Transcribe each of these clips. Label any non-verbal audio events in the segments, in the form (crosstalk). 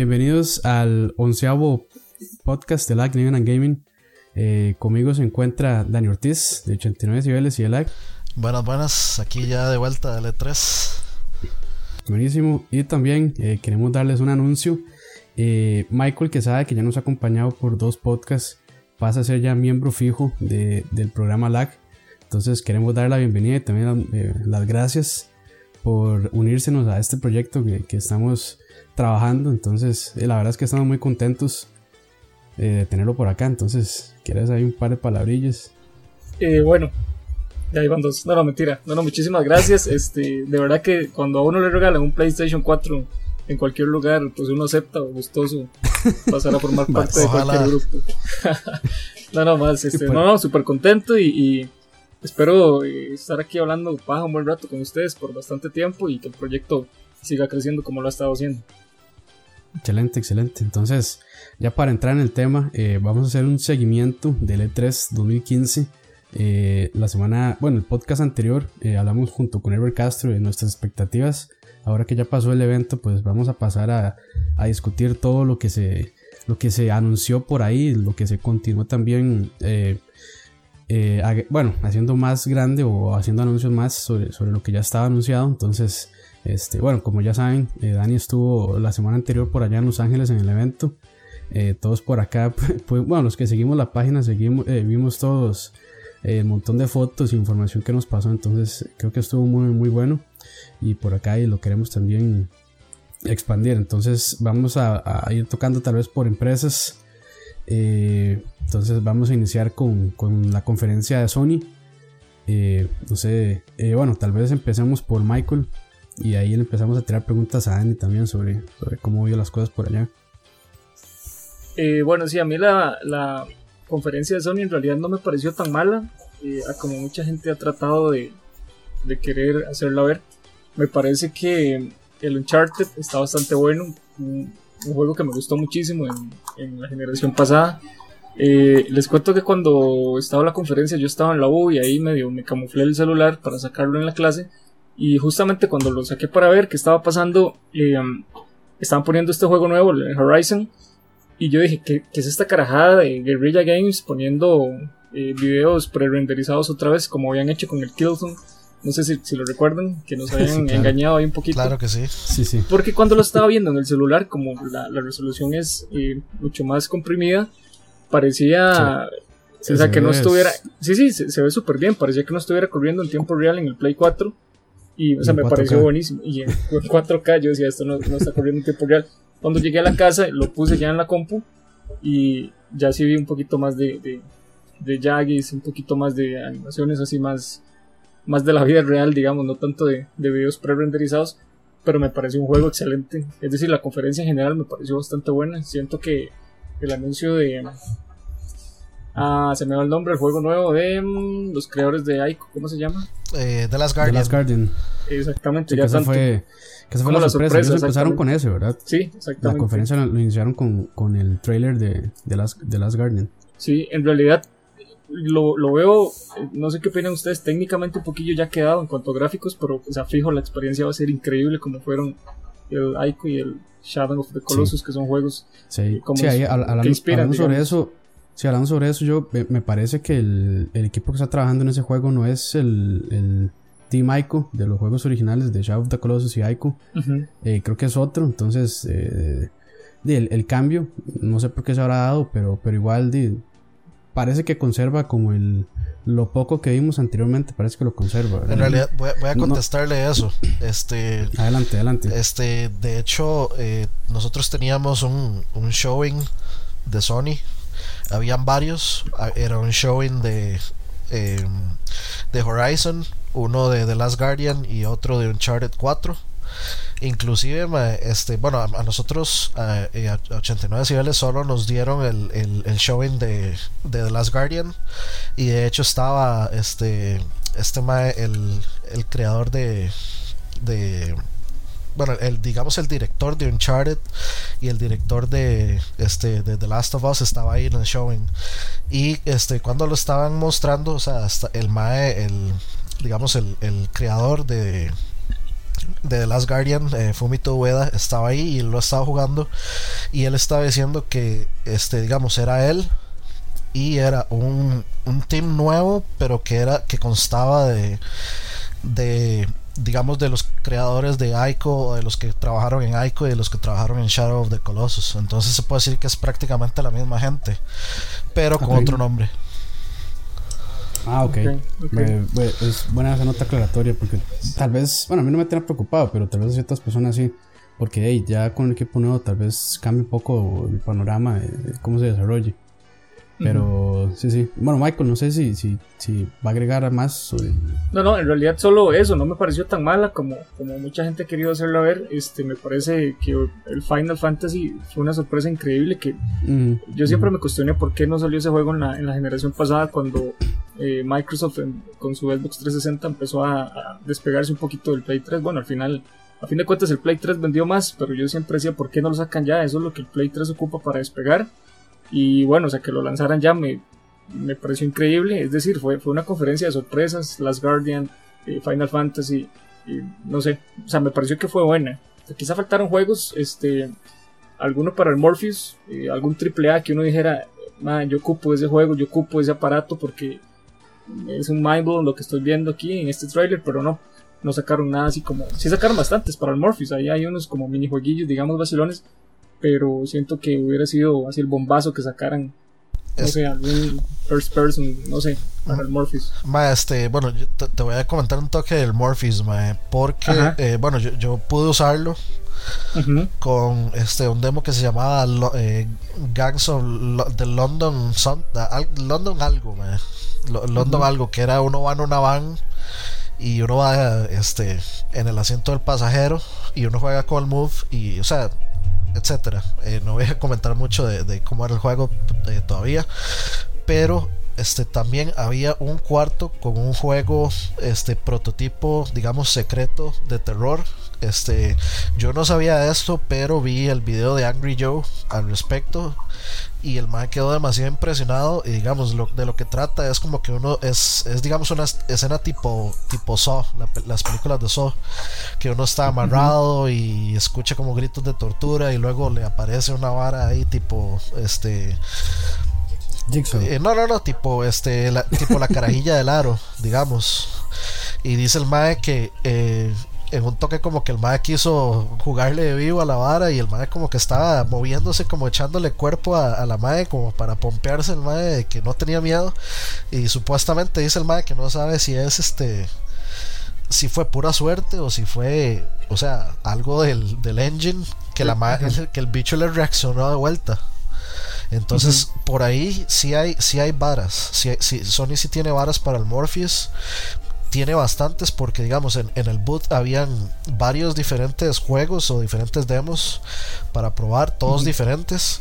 Bienvenidos al onceavo podcast de LAG Living and Gaming. Eh, conmigo se encuentra Dani Ortiz de 89 niveles y de LAG. Buenas, buenas. Aquí ya de vuelta de L3. Buenísimo. Y también eh, queremos darles un anuncio. Eh, Michael, que sabe que ya nos ha acompañado por dos podcasts, pasa a ser ya miembro fijo de, del programa LAG. Entonces queremos dar la bienvenida y también eh, las gracias por unírsenos a este proyecto que, que estamos trabajando. Entonces, eh, la verdad es que estamos muy contentos eh, de tenerlo por acá. Entonces, ¿quieres ahí un par de palabrillas? Eh, bueno, ya iban dos. No, no, mentira. No, no, muchísimas gracias. Este, de verdad que cuando a uno le regalan un PlayStation 4 en cualquier lugar, pues uno acepta gustoso (laughs) pasar a formar parte de cualquier grupo. (laughs) no, no, más, este, no, no, súper contento y, y espero eh, estar aquí hablando paja un buen rato con ustedes por bastante tiempo y que el proyecto siga creciendo como lo ha estado haciendo. Excelente, excelente. Entonces, ya para entrar en el tema, eh, vamos a hacer un seguimiento del E3 2015. Eh, la semana, bueno, el podcast anterior eh, hablamos junto con Ever Castro de nuestras expectativas. Ahora que ya pasó el evento, pues vamos a pasar a, a discutir todo lo que se lo que se anunció por ahí, lo que se continuó también, eh, bueno, haciendo más grande o haciendo anuncios más sobre, sobre lo que ya estaba anunciado. Entonces, este, bueno, como ya saben, eh, Dani estuvo la semana anterior por allá en Los Ángeles en el evento. Eh, todos por acá, (laughs) pues, bueno, los que seguimos la página, seguimos, eh, vimos todos el montón de fotos e información que nos pasó. Entonces, creo que estuvo muy, muy bueno. Y por acá y lo queremos también expandir. Entonces, vamos a, a ir tocando tal vez por empresas. entonces, vamos a iniciar con, con la conferencia de Sony. no sé, bueno, tal vez empecemos por Michael. Y ahí le empezamos a tirar preguntas a Dani también sobre, sobre cómo vio las cosas por allá. Eh, bueno, sí, a mí la, la, conferencia de Sony en realidad no me pareció tan mala eh, como mucha gente ha tratado de, de, querer hacerla ver. Me parece que el Uncharted está bastante bueno, un, juego que me gustó muchísimo en, en la generación pasada. Eh, les cuento que cuando estaba la conferencia yo estaba en la U y ahí medio me camuflé el celular para sacarlo en la clase y justamente cuando lo saqué para ver qué estaba pasando, eh, estaban poniendo este juego nuevo, el Horizon. Y yo dije, ¿qué, qué es esta carajada de Guerrilla Games poniendo eh, videos pre-renderizados otra vez como habían hecho con el Killzone? No sé si, si lo recuerdan, que nos habían sí, claro. engañado ahí un poquito. Claro que sí. Sí, sí. Porque cuando lo estaba viendo en el celular, como la, la resolución es eh, mucho más comprimida, parecía... Sí. Sí, o sea, que no estuviera. Sí, sí, se, se ve súper bien. Parecía que no estuviera corriendo en tiempo real en el Play 4. Y, o sea, me 4K. pareció buenísimo. Y en 4K yo decía, esto no, no, está corriendo en tiempo real. Cuando llegué a la casa, lo puse ya en la compu. Y ya sí vi un poquito más de, de, de Yagis, un poquito más de animaciones así más, más de la vida real, digamos, no tanto de, de videos pre-renderizados. Pero me pareció un juego excelente. Es decir, la conferencia en general me pareció bastante buena. Siento que el anuncio de Ah, se me va el nombre, el juego nuevo de um, los creadores de Aiko, ¿cómo se llama? Eh, The Last Guardian. The Last Guardian. Exactamente, sí, ya que tanto. Fue, que esa fue la, la sorpresa. sorpresa Ellos empezaron con ese, ¿verdad? Sí, exactamente. La conferencia lo, iniciaron con, con el trailer de The Last, The Last Guardian. Sí, en realidad lo, lo, veo, no sé qué opinan ustedes, técnicamente un poquillo ya quedado en cuanto a gráficos, pero o sea, fijo, la experiencia va a ser increíble como fueron el Aiko y el Shadow of the Colossus, sí. que son juegos sí. como sí, ahí, que inspiran, sobre eso si hablando sobre eso, yo me parece que el, el, equipo que está trabajando en ese juego no es el, el Team Ico de los juegos originales de Shadow of the Colossus y Ico. Uh -huh. eh, creo que es otro. Entonces, eh, el, el, cambio, no sé por qué se habrá dado, pero, pero igual de, parece que conserva como el lo poco que vimos anteriormente parece que lo conserva ¿verdad? en realidad voy a, voy a contestarle no. eso este adelante adelante este de hecho eh, nosotros teníamos un, un showing de Sony habían varios era un showing de eh, de Horizon uno de The Last Guardian y otro de Uncharted 4 inclusive este bueno a, nosotros a, a 89 niveles solo nos dieron el, el, el, showing de, de The Last Guardian. Y de hecho estaba este este el, el creador de bueno, el digamos el director de Uncharted y el director de este de The Last of Us estaba ahí en el showing y este cuando lo estaban mostrando, o sea, hasta el mae el digamos el, el creador de de The Last Guardian, eh, Fumito Ueda, estaba ahí y lo estaba jugando. Y él estaba diciendo que, este, digamos, era él y era un, un team nuevo, pero que era que constaba de, de digamos de los creadores de Ico o de los que trabajaron en Ico y de los que trabajaron en Shadow of the Colossus. Entonces se puede decir que es prácticamente la misma gente, pero con otro nombre. Ah, ok. es buena esa nota aclaratoria porque tal vez, bueno, a mí no me tiene preocupado, pero tal vez a ciertas personas sí. Porque hey, ya con el equipo nuevo tal vez cambie un poco el panorama de cómo se desarrolle. Pero sí, sí. Bueno, Michael, no sé si, si, si va a agregar más. No, no, en realidad solo eso. No me pareció tan mala como, como mucha gente ha querido hacerlo ver. Este, me parece que el Final Fantasy fue una sorpresa increíble. Que yo siempre me cuestioné por qué no salió ese juego en la, en la generación pasada cuando eh, Microsoft con su Xbox 360 empezó a, a, despegarse un poquito del Play 3. Bueno, al final. A fin de cuentas el Play 3 vendió más, pero yo siempre decía, ¿por qué no lo sacan ya? Eso es lo que el Play 3 ocupa para despegar. Y bueno, o sea, que lo lanzaran ya me, me pareció increíble. Es decir, fue, fue una conferencia de sorpresas, Last Guardian, eh, Final Fantasy, no sé, o sea, me pareció que fue buena. quizá faltaron juegos, este, alguno para el Morpheus, eh, algún triple A que uno dijera, yo ocupo ese juego, yo ocupo ese aparato porque es un mindblow lo que estoy viendo aquí en este trailer, pero no, no sacaron nada así como, sí sacaron bastantes para el Morpheus, ahí hay unos como minijueguillos, digamos, vacilones, pero siento que hubiera sido así el bombazo que sacaran. No sé, algún first person, no sé, para el Morpheus. Ma, este, bueno, te, voy a comentar un toque del Morpheus, ma, porque, eh, bueno, yo, yo, pude usarlo con este un demo que se llamaba eh, Gangs of the London London algo, ma, London algo, que era uno va en una van y uno va este en el asiento del pasajero y uno juega con el move y, o sea, etcétera. Eh, no voy a comentar mucho de, cómo era el juego eh, todavía, pero este también había un cuarto con un juego este prototipo digamos secreto de terror. Este yo no sabía esto pero vi el video de Angry Joe al respecto y el man quedó demasiado impresionado y digamos lo, de lo que trata es como que uno es, es digamos una escena tipo tipo Saw las películas de Saw que uno está amarrado y escucha como gritos de tortura y luego le aparece una vara ahí tipo este eh, no no no tipo este la, tipo la carajilla del aro digamos. Y dice el mae que eh, en un toque como que el mae quiso jugarle de vivo a la vara y el mae como que estaba moviéndose como echándole cuerpo a, la mae como para pompearse el mae de que no tenía miedo. Y supuestamente dice el mae que no sabe si es este si fue pura suerte o si fue o sea algo del, del engine que la mae, que el bicho le reaccionó de vuelta entonces, por ahí sí hay, sí hay varas. Sí, Sony sí tiene varas para el Morpheus. Tiene bastantes porque digamos en, el boot habían varios diferentes juegos o diferentes demos para probar, todos diferentes,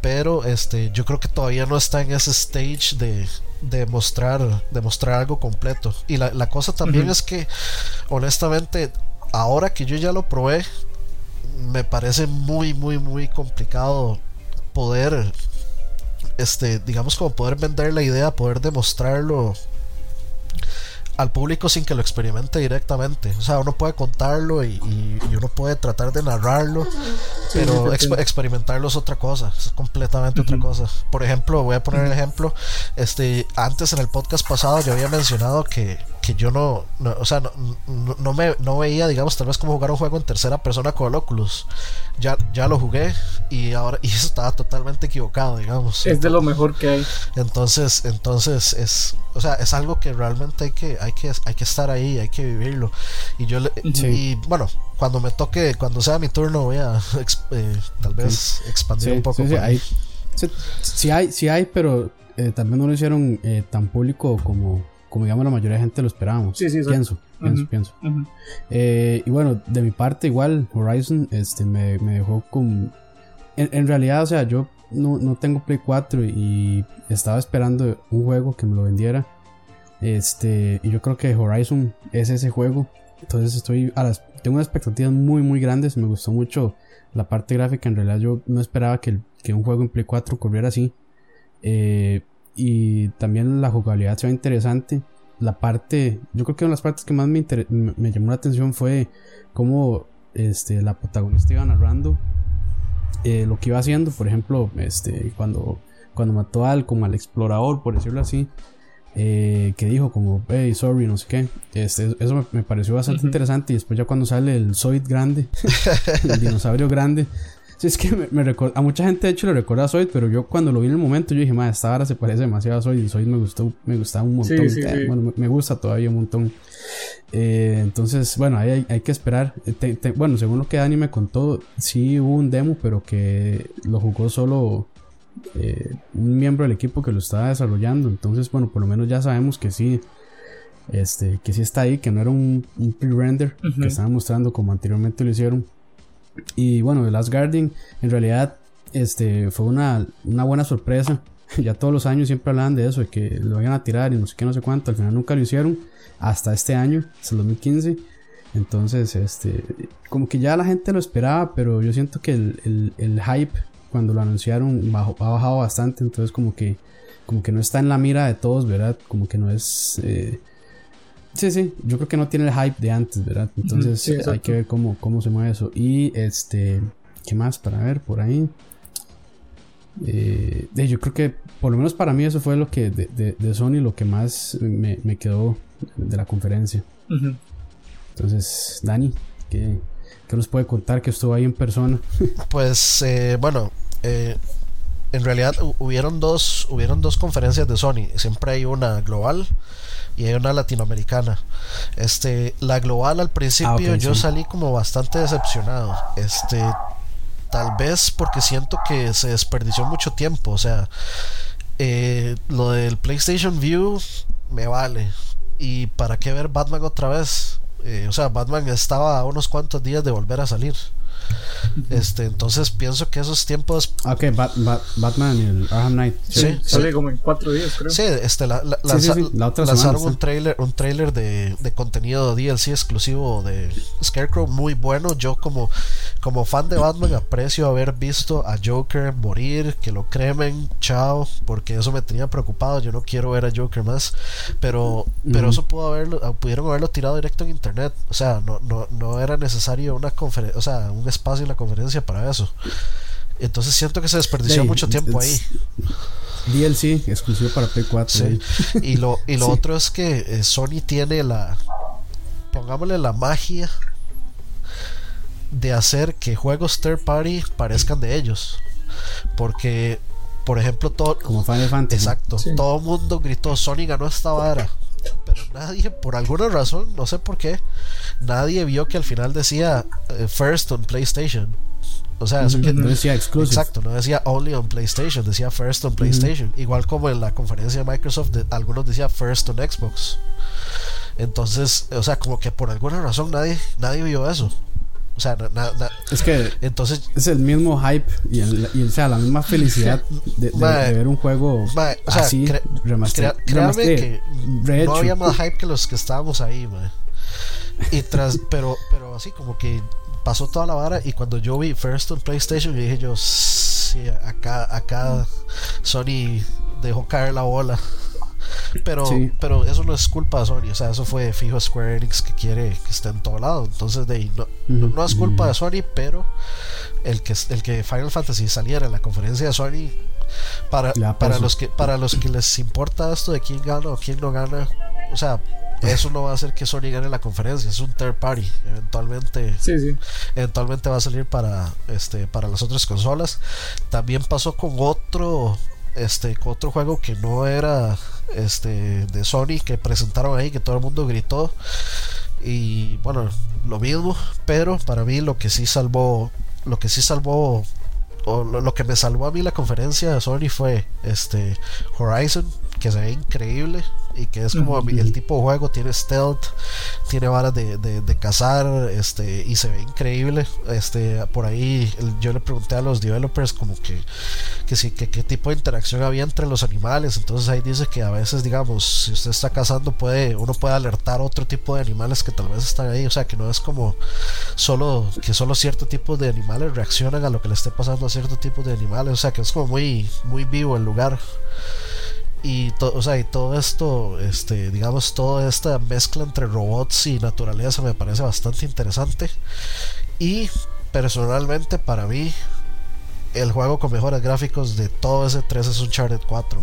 pero este yo creo que todavía no está en ese stage de, de mostrar, de mostrar algo completo. Y la, cosa también es que honestamente ahora que yo ya lo probé, me parece muy muy muy complicado poder este digamos como poder vender la idea, poder demostrarlo al público sin que lo experimente directamente. O sea, uno puede contarlo y, uno puede tratar de narrarlo, pero experimentarlo es otra cosa, es completamente otra cosa. Por ejemplo, voy a poner el ejemplo, este, antes en el podcast pasado yo había mencionado que, que yo no, o sea, no, no, me, no veía, digamos, tal vez como jugar un juego en tercera persona con el Oculus. Ya, ya lo jugué y ahora (laughs) y estaba totalmente equivocado, digamos. Es de lo mejor que hay. Entonces, entonces es, o sea, es algo que realmente hay que, hay que, hay que estar ahí, hay que vivirlo. Y yo, y bueno, cuando me toque, cuando sea mi turno, voy a (laughs) eh, tal vez expandir un poco. Sí, hay, sí, hay, sí hay, pero eh, también no lo hicieron eh, tan público como, como digamos la mayoría de gente lo esperábamos. Sí, sí, pienso, pienso, pienso. y bueno, de mi parte igual, Horizon este, me, me dejó con... En, en, realidad, o sea, yo no, no tengo Play 4 y estaba esperando un juego que me lo vendiera. Este, y yo creo que Horizon es ese juego. Entonces estoy a las, tengo unas expectativas muy muy grandes. Me gustó mucho la parte gráfica. En realidad yo no esperaba que, que un juego en Play 4 corriera así. Eh, y también la jugabilidad se ve interesante. la parte, yo creo que una de las partes que más me, me, llamó la atención fue cómo este, la protagonista iba narrando eh, lo que iba haciendo, por ejemplo, este, cuando, cuando mató al, como al explorador, por decirlo así, eh, que dijo como, hey, sorry, no sé qué. Este, eso me, pareció bastante interesante y después ya cuando sale el Zoid grande, (laughs) el dinosaurio grande, Sí, es que me, a mucha gente de hecho le recuerda a Zoid, pero yo cuando lo vi en el momento yo dije, madre, esta vara se parece demasiado a Zoid y Zoid me gustó, me gustaba un montón. Eh, bueno, me, gusta todavía un montón. Eh, entonces, bueno, ahí hay, que esperar. Eh, bueno, según lo que Dani me contó, sí hubo un demo, pero que lo jugó solo un miembro del equipo que lo estaba desarrollando. Entonces, bueno, por lo menos ya sabemos que sí. Este, que sí está ahí, que no era un, pre-render que estaban mostrando como anteriormente lo hicieron. Y bueno, The Last Guardian en realidad este, fue una, una buena sorpresa. (laughs) ya todos los años siempre hablaban de eso, de que lo iban a tirar y no sé qué, no sé cuánto. Al final nunca lo hicieron. Hasta este año, hasta el 2015. Entonces, este, como que ya la gente lo esperaba, pero yo siento que el, el, hype cuando lo anunciaron ha bajado bastante. Entonces, como que, como que no está en la mira de todos, ¿verdad? Como que no es. Eh, Sí, sí, yo creo que no tiene el hype de antes, ¿verdad? Entonces hay que ver cómo, cómo se mueve eso. Y este, ¿qué más para ver por ahí? Eh, yo creo que por lo menos para mí eso fue lo que de, de, Sony lo que más me, me, quedó de la conferencia. Entonces, Dani, ¿qué, ¿qué, nos puede contar que estuvo ahí en persona? (laughs) pues eh, bueno, eh, en realidad hubieron dos, hubieron dos conferencias de Sony. Siempre hay una global y hay una latinoamericana. Este, la global al principio ah, yo salí como bastante decepcionado. Este, tal vez porque siento que se desperdició mucho tiempo. O sea, eh, lo del PlayStation View me vale. ¿Y para qué ver Batman otra vez? Eh, o sea, Batman estaba a unos cuantos días de volver a salir. Este, entonces pienso que esos tiempos. Ok, Batman y el Arkham Knight. Sí, sale como en cuatro días, creo. Sí, este, la, lanzaron un trailer, un trailer de, de, contenido DLC exclusivo de Scarecrow muy bueno. Yo como, como fan de Batman aprecio haber visto a Joker morir, que lo cremen, chao, porque eso me tenía preocupado. Yo no quiero ver a Joker más, pero, pero eso pudo haberlo, pudieron haberlo tirado directo en internet. O sea, no, no, no era necesario una conferencia, o sea, un espacio en la conferencia para eso. Entonces siento que se desperdició mucho tiempo ahí. DLC exclusivo para P4. Y lo, y lo otro es que eh, Sony tiene la, pongámosle la magia de hacer que juegos third party parezcan de ellos. Porque, por ejemplo, todo. Como Final Fantasy. Exacto. Todo el mundo gritó: Sony ganó esta vara pero nadie, por alguna razón, no sé por qué, nadie vio que al final decía eh, First on PlayStation. O sea, no decía exclusive. Exacto, no decía only on PlayStation, decía first on PlayStation. Igual como en la conferencia de Microsoft, algunos decía first on Xbox. Entonces, o sea, como que por alguna razón nadie, nadie vio eso. O sea, es que entonces es el mismo hype y, o sea, la misma felicidad (laughs) de, ver un juego o sea, así créame que no había más hype que los que estábamos ahí, Y tras, (laughs) pero, pero así como que pasó toda la vara y cuando yo vi First on PlayStation dije yo, sí, acá, acá Sony dejó caer la bola. Pero, pero eso no es culpa de Sony, o sea, eso fue fijo Square Enix que quiere que esté en todo lado. Entonces, de, no, no, es culpa de Sony, pero el que, el que Final Fantasy saliera en la conferencia de Sony, para, para, los que, para los que les importa esto de quién gana o quién no gana, o sea, eso no va a hacer que Sony gane la conferencia, es un third party. Eventualmente, eventualmente va a salir para, este, para las otras consolas. También pasó con otro este otro juego que no era este de Sony que presentaron ahí que todo el mundo gritó. Y bueno lo mismo pero para mí lo que sí salvó lo que sí salvó o lo, que me salvó a mí la conferencia de Sony fue este Horizon que se ve increíble y que es como el tipo de juego, tiene stealth, tiene varas de, de, cazar, este, y se ve increíble. Este, por ahí yo le pregunté a los developers como que, que sí, que qué tipo de interacción había entre los animales. Entonces ahí dice que a veces, digamos, si usted está cazando, puede, uno puede alertar otro tipo de animales que tal vez están ahí. O sea que no es como solo que solo cierto tipo de animales reaccionan a lo que le esté pasando a cierto tipo de animales. O sea que es como muy, muy vivo el lugar. Y, o sea, y todo esto, este, digamos, toda esta mezcla entre robots y naturaleza me parece bastante interesante. Y personalmente, para mí, el juego con mejores gráficos de todo ese 3 es Uncharted 4.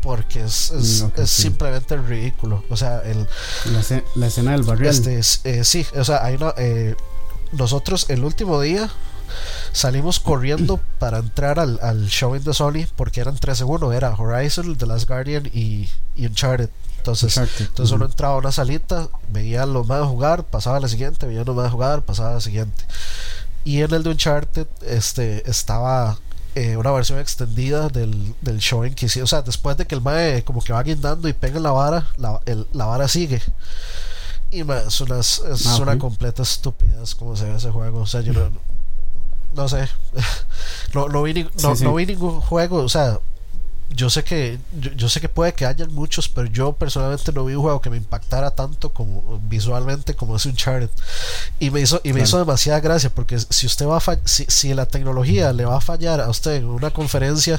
Porque es, mm, es, simplemente ridículo. O sea, el, la, escena del barrio. Este, eh, sí, o sea, hay una, eh, nosotros el último día salimos corriendo para entrar al, al showing de Sony porque eran tres en uno, era Horizon, The Last Guardian y, Uncharted. Entonces, entonces uno entraba a una salita, veía los más jugar, pasaba a la siguiente, veía los más jugar, pasaba a la siguiente. Y en el de Uncharted este, estaba eh, una versión extendida del, del showing que hicieron. O sea, después de que el mae como que va guindando y pega la vara, la, la vara sigue. Y es una, es ah, una completa estupidez como se ve ese juego. O sea, yo no, (laughs) no sé. (laughs) no, no, vi, no, vi ningún juego. O sea, yo sé que yo, sé que puede que hayan muchos, pero yo personalmente no vi un juego que me impactara tanto como visualmente como es Uncharted. Y me hizo y me hizo demasiada gracia porque si usted va a si, si la tecnología le va a fallar a usted en una conferencia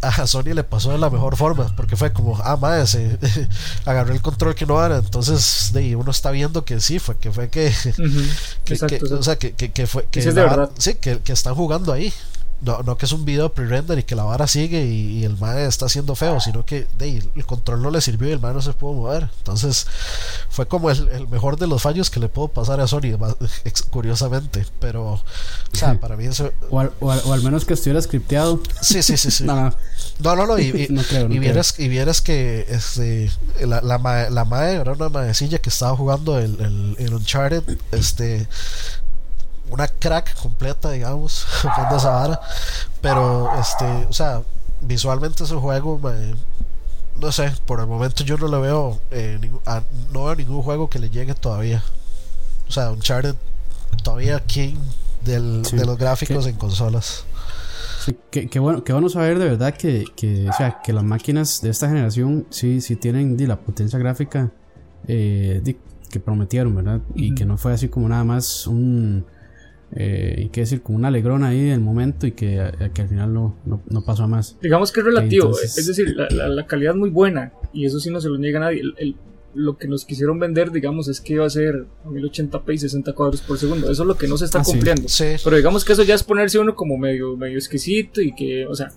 a Sony le pasó de la mejor forma, porque fue como, ah, madre, se (laughs) agarró el control que no era, entonces de, uno está viendo que sí, fue que fue que, (laughs) o sea, que, que, fue que, sí, que, que están jugando ahí no, no que es un video pre-render y que la vara sigue y, el mae está haciendo feo, sino que el control no le sirvió y el mae no se pudo mover. Entonces fue como el, mejor de los fallos que le puedo pasar a Sony, (laughs) curiosamente. Pero, o sea, para mí eso. O al, menos que estuviera scripteado. Sí, sí, sí. sí. (laughs) no, no. No, no, Y, y, (laughs) vieras, y vieras que este, la, la, mae, la mae era una maecilla que estaba jugando el, el, el Uncharted. Este una crack completa, digamos, (laughs) de esa vara. Pero, este, o sea, visualmente ese juego, no sé, por el momento yo no le veo, eh, no veo ningún juego que le llegue todavía. O sea, Uncharted todavía king del, de los gráficos en consolas. Sí, que, bueno, que bueno saber de verdad que, que, o sea, que las máquinas de esta generación sí, sí tienen la potencia gráfica eh, que prometieron, ¿verdad? Y que no fue así como nada más un eh, y que decir, como un alegrón ahí del momento y que, que al final no, no, pasó a más. Digamos que es relativo, es decir, la, la, calidad es muy buena y eso sí no se lo niega a nadie. El, lo que nos quisieron vender, digamos, es que iba a ser a 1080p y 60 cuadros por segundo. Eso es lo que no se está ah, cumpliendo. Pero digamos que eso ya es ponerse uno como medio, medio exquisito y que, o sea,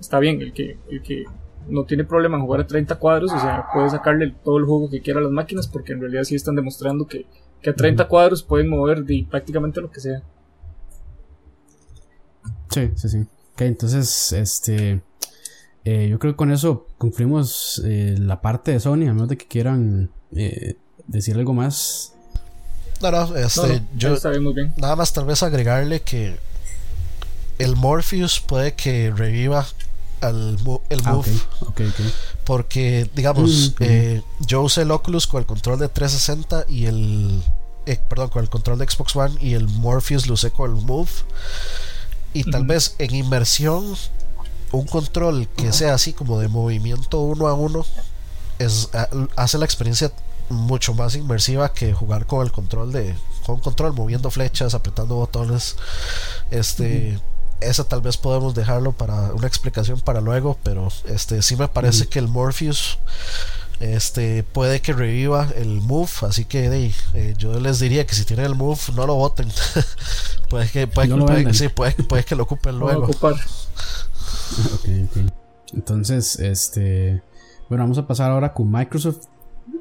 está bien, el que, el que no tiene problema en jugar a 30 cuadros, o sea, puede sacarle todo el juego que quiera a las máquinas porque en realidad sí están demostrando que, que a 30 cuadros pueden mover de prácticamente lo que sea. Sí, sí, sí. Ok, entonces, este. Eh, yo creo que con eso concluimos eh, la parte de Sony, a menos de que quieran eh, decir algo más. No, no, este, yo. Nada más, tal vez agregarle que el Morpheus puede que reviva al, el ah, Move. Porque, digamos, mm, yo usé el Oculus con el control de 360 y el. perdón, con el control de Xbox One y el Morpheus lo usé con el Move y tal vez en inmersión un control que sea así como de movimiento uno a uno es, hace la experiencia mucho más inmersiva que jugar con el control de con control moviendo flechas apretando botones este esa tal vez podemos dejarlo para una explicación para luego pero este sí me parece que el Morpheus este puede que reviva el move así que eh, yo les diría que si tienen el move no lo voten. (laughs) Puede que puede, que lo ocupen luego. (laughs) entonces este bueno vamos a pasar ahora con Microsoft.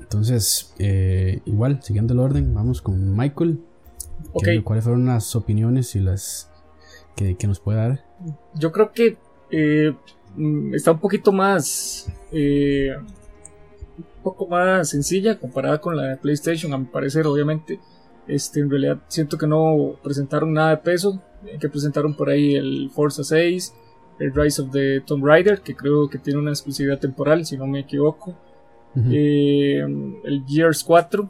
Entonces eh, igual siguiendo el orden vamos con Michael. Cuáles fueron las opiniones y las que, nos puede dar yo creo que eh, mm, está un poquito más poco más sencilla comparada con la de PlayStation, a mi parecer, obviamente. Este, en realidad siento que no presentaron nada de peso, que presentaron por ahí el Forza 6, el Rise of the Tomb Raider, que creo que tiene una exclusividad temporal, si no me equivoco, eh, el Gears 4,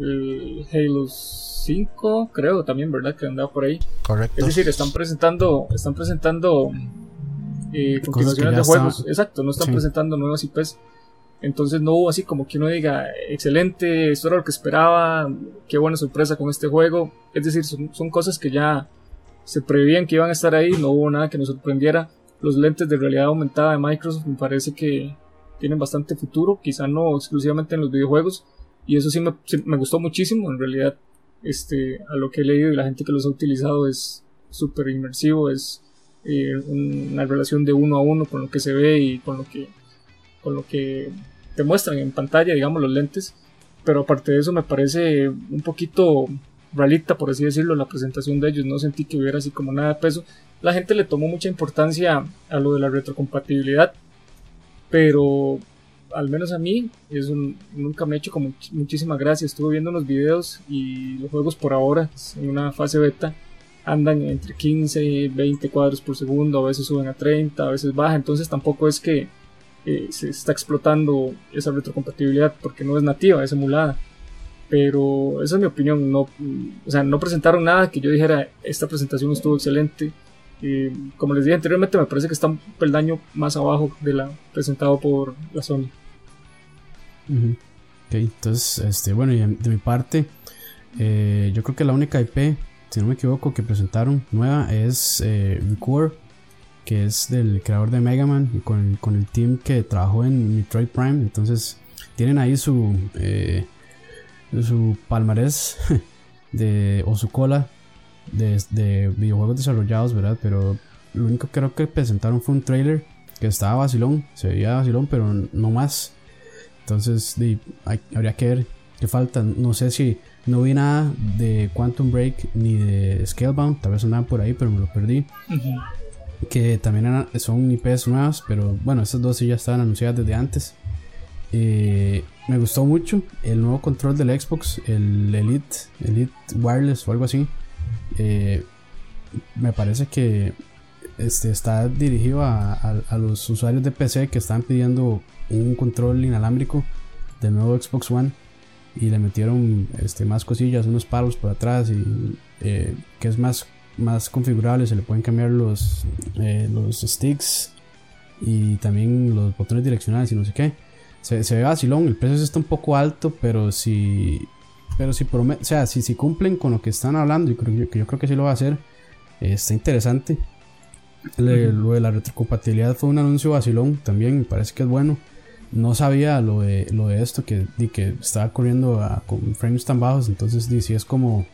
el Halo 5, creo también, ¿verdad? Que andaba por ahí. Correcto. Es decir, están presentando, están presentando eh, continuaciones de juegos. Exacto, no están presentando nuevas IPs. Entonces no hubo así como que uno diga, excelente, esto era lo que esperaba, qué buena sorpresa con este juego. Es decir, son, cosas que ya se prevían que iban a estar ahí, no hubo nada que nos sorprendiera. los lentes de realidad aumentada de Microsoft me parece que tienen bastante futuro, quizá no exclusivamente en los videojuegos, y eso sí me, me gustó muchísimo, en realidad, este, a lo que he leído y la gente que los ha utilizado es súper inmersivo, es eh, una relación de uno a uno con lo que se ve y con lo que, con lo que te muestran en pantalla, digamos, los lentes, pero aparte de eso me parece un poquito realista, por así decirlo, la presentación de ellos, no sentí que hubiera así como nada de peso, la gente le tomó mucha importancia a lo de la retrocompatibilidad, pero al menos a mí nunca me ha hecho como muchísima gracia. Estuve viendo unos videos y los juegos por ahora, en una fase beta, andan entre 15 y 20 cuadros por segundo, a veces suben a 30, a veces baja, entonces tampoco es que eh, se está explotando esa retrocompatibilidad porque no es nativa, es emulada. Pero esa es mi opinión, no, o sea, no presentaron nada que yo dijera, esta presentación estuvo excelente y como les dije anteriormente, me parece que está un peldaño más abajo de la presentado por la Sony. Ok, entonces, este, bueno, de mi parte, eh, yo creo que la única IP, si no me equivoco, que presentaron nueva es eh, que es del creador de Mega Man y con con el team que trabajó en Metroid Prime. Entonces, tienen ahí su, eh, su palmarés (laughs) de, o su cola de, videojuegos desarrollados, ¿verdad? Pero lo único que creo que presentaron fue un trailer que estaba vacilón, se veía vacilón, pero no más. Entonces, habría que ver qué falta. No sé si no vi nada de Quantum Break ni de Scalebound, tal vez andaban por ahí, pero me lo perdí. Que también son IPs nuevas, pero bueno, estas dos sí ya estaban anunciadas desde antes. Eh, me gustó mucho el nuevo control del Xbox, el Elite, Elite Wireless o algo así. Eh, me parece que este, está dirigido a, los usuarios de PC que están pidiendo un control inalámbrico del nuevo Xbox One y le metieron este, más cosillas, unos palos por atrás y eh, que es más, más configurable, se le pueden cambiar los, eh, los sticks y también los botones direccionales y no sé qué. Se, se ve vacilón, el precio está un poco alto, pero si pero si o sea, si, si cumplen con lo que están hablando, y creo, yo creo que sí lo va a hacer, está interesante. Lo de la retrocompatibilidad fue un anuncio vacilón también, me parece que es bueno. No sabía lo de, lo de esto, que, que estaba corriendo con frames tan bajos, entonces sí es como un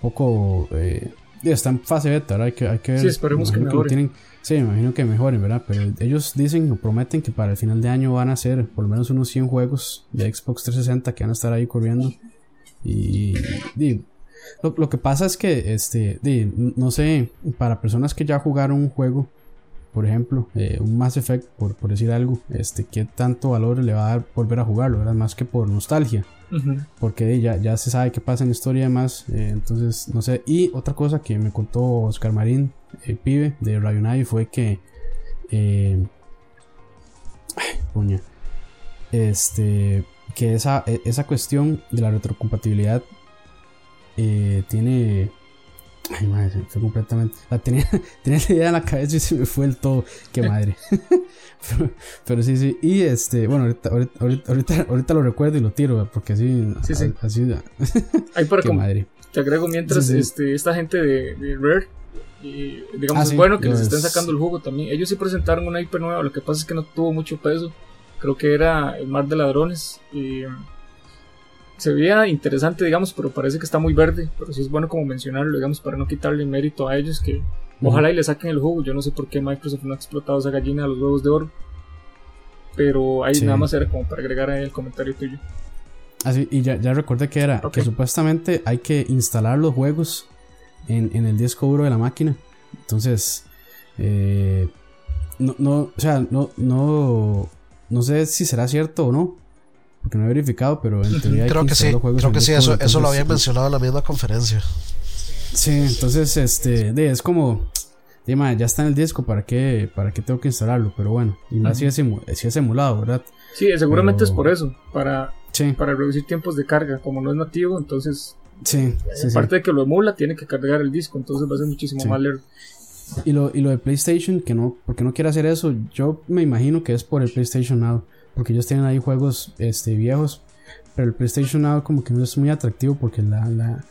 poco... Eh, está en fase beta, Hay que, hay que ver. Sí, esperemos que mejoren. sí, me imagino que mejoren, ¿verdad? Pero ellos dicen o prometen que para el final de año van a ser por lo menos unos 100 juegos de Xbox 360 que van a estar ahí corriendo. Y, lo, que pasa es que, este, no sé, para personas que ya jugaron un juego, por ejemplo, eh, un Mass Effect, por, decir algo, este, ¿qué tanto valor le va a dar volver a jugarlo? ¿verdad? Más que por nostalgia. Porque ya, ya se sabe qué pasa en la historia y demás. Eh, entonces, no sé. Y otra cosa que me contó Oscar Marín, el pibe de Rayonai, fue que. Eh, ay, Este que esa, e, esa cuestión de la retrocompatibilidad eh, tiene. Ay, madre, se fue completamente. La tenía, (laughs) tenía la idea en la cabeza y se me fue el todo. Qué madre. (laughs) pero, sí, sí. Y este, bueno, ahorita, ahorita, ahorita, lo recuerdo y lo tiro, porque así. Sí, sí. Así. (laughs) Ahí para Qué madre. Te agrego mientras Este, esta gente de, de Rare. Y, digamos, ah, es bueno que les estén sacando el jugo también. Ellos sí presentaron una IP nueva, lo que pasa es que no tuvo mucho peso creo que era El Mar de Ladrones. Y se veía interesante, digamos, pero parece que está muy verde. Pero sí es bueno como mencionarlo, digamos, para no quitarle mérito a ellos, que ojalá y le saquen el jugo. Yo no sé por qué Microsoft no ha explotado esa gallina a los huevos de oro. Pero ahí nada más era como para agregar ahí el comentario tuyo. Así, y ya, ya recordé que era que supuestamente hay que instalar los juegos en, en el disco duro de la máquina. Entonces, eh, no, no, o sea, no, no, no sé si será cierto o no, porque no he verificado, pero en teoría hay creo que, sí, creo que sí, eso, eso lo habían mencionado en la misma conferencia. Sí, entonces este, de, es como, ya está en el disco, ¿para qué, para qué tengo que instalarlo? Pero bueno, y más si, es si emulado, ¿verdad? Sí, seguramente es por eso, para, para reducir tiempos de carga, como no es nativo, entonces... Sí, aparte de que lo emula, tiene que cargar el disco, entonces va a ser muchísimo más lento. Y lo, y lo de PlayStation, que no, porque no quiere hacer eso, yo me imagino que es por el PlayStation Now. Porque ellos tienen ahí juegos este, viejos. Pero el PlayStation Now como que no es muy atractivo porque la, la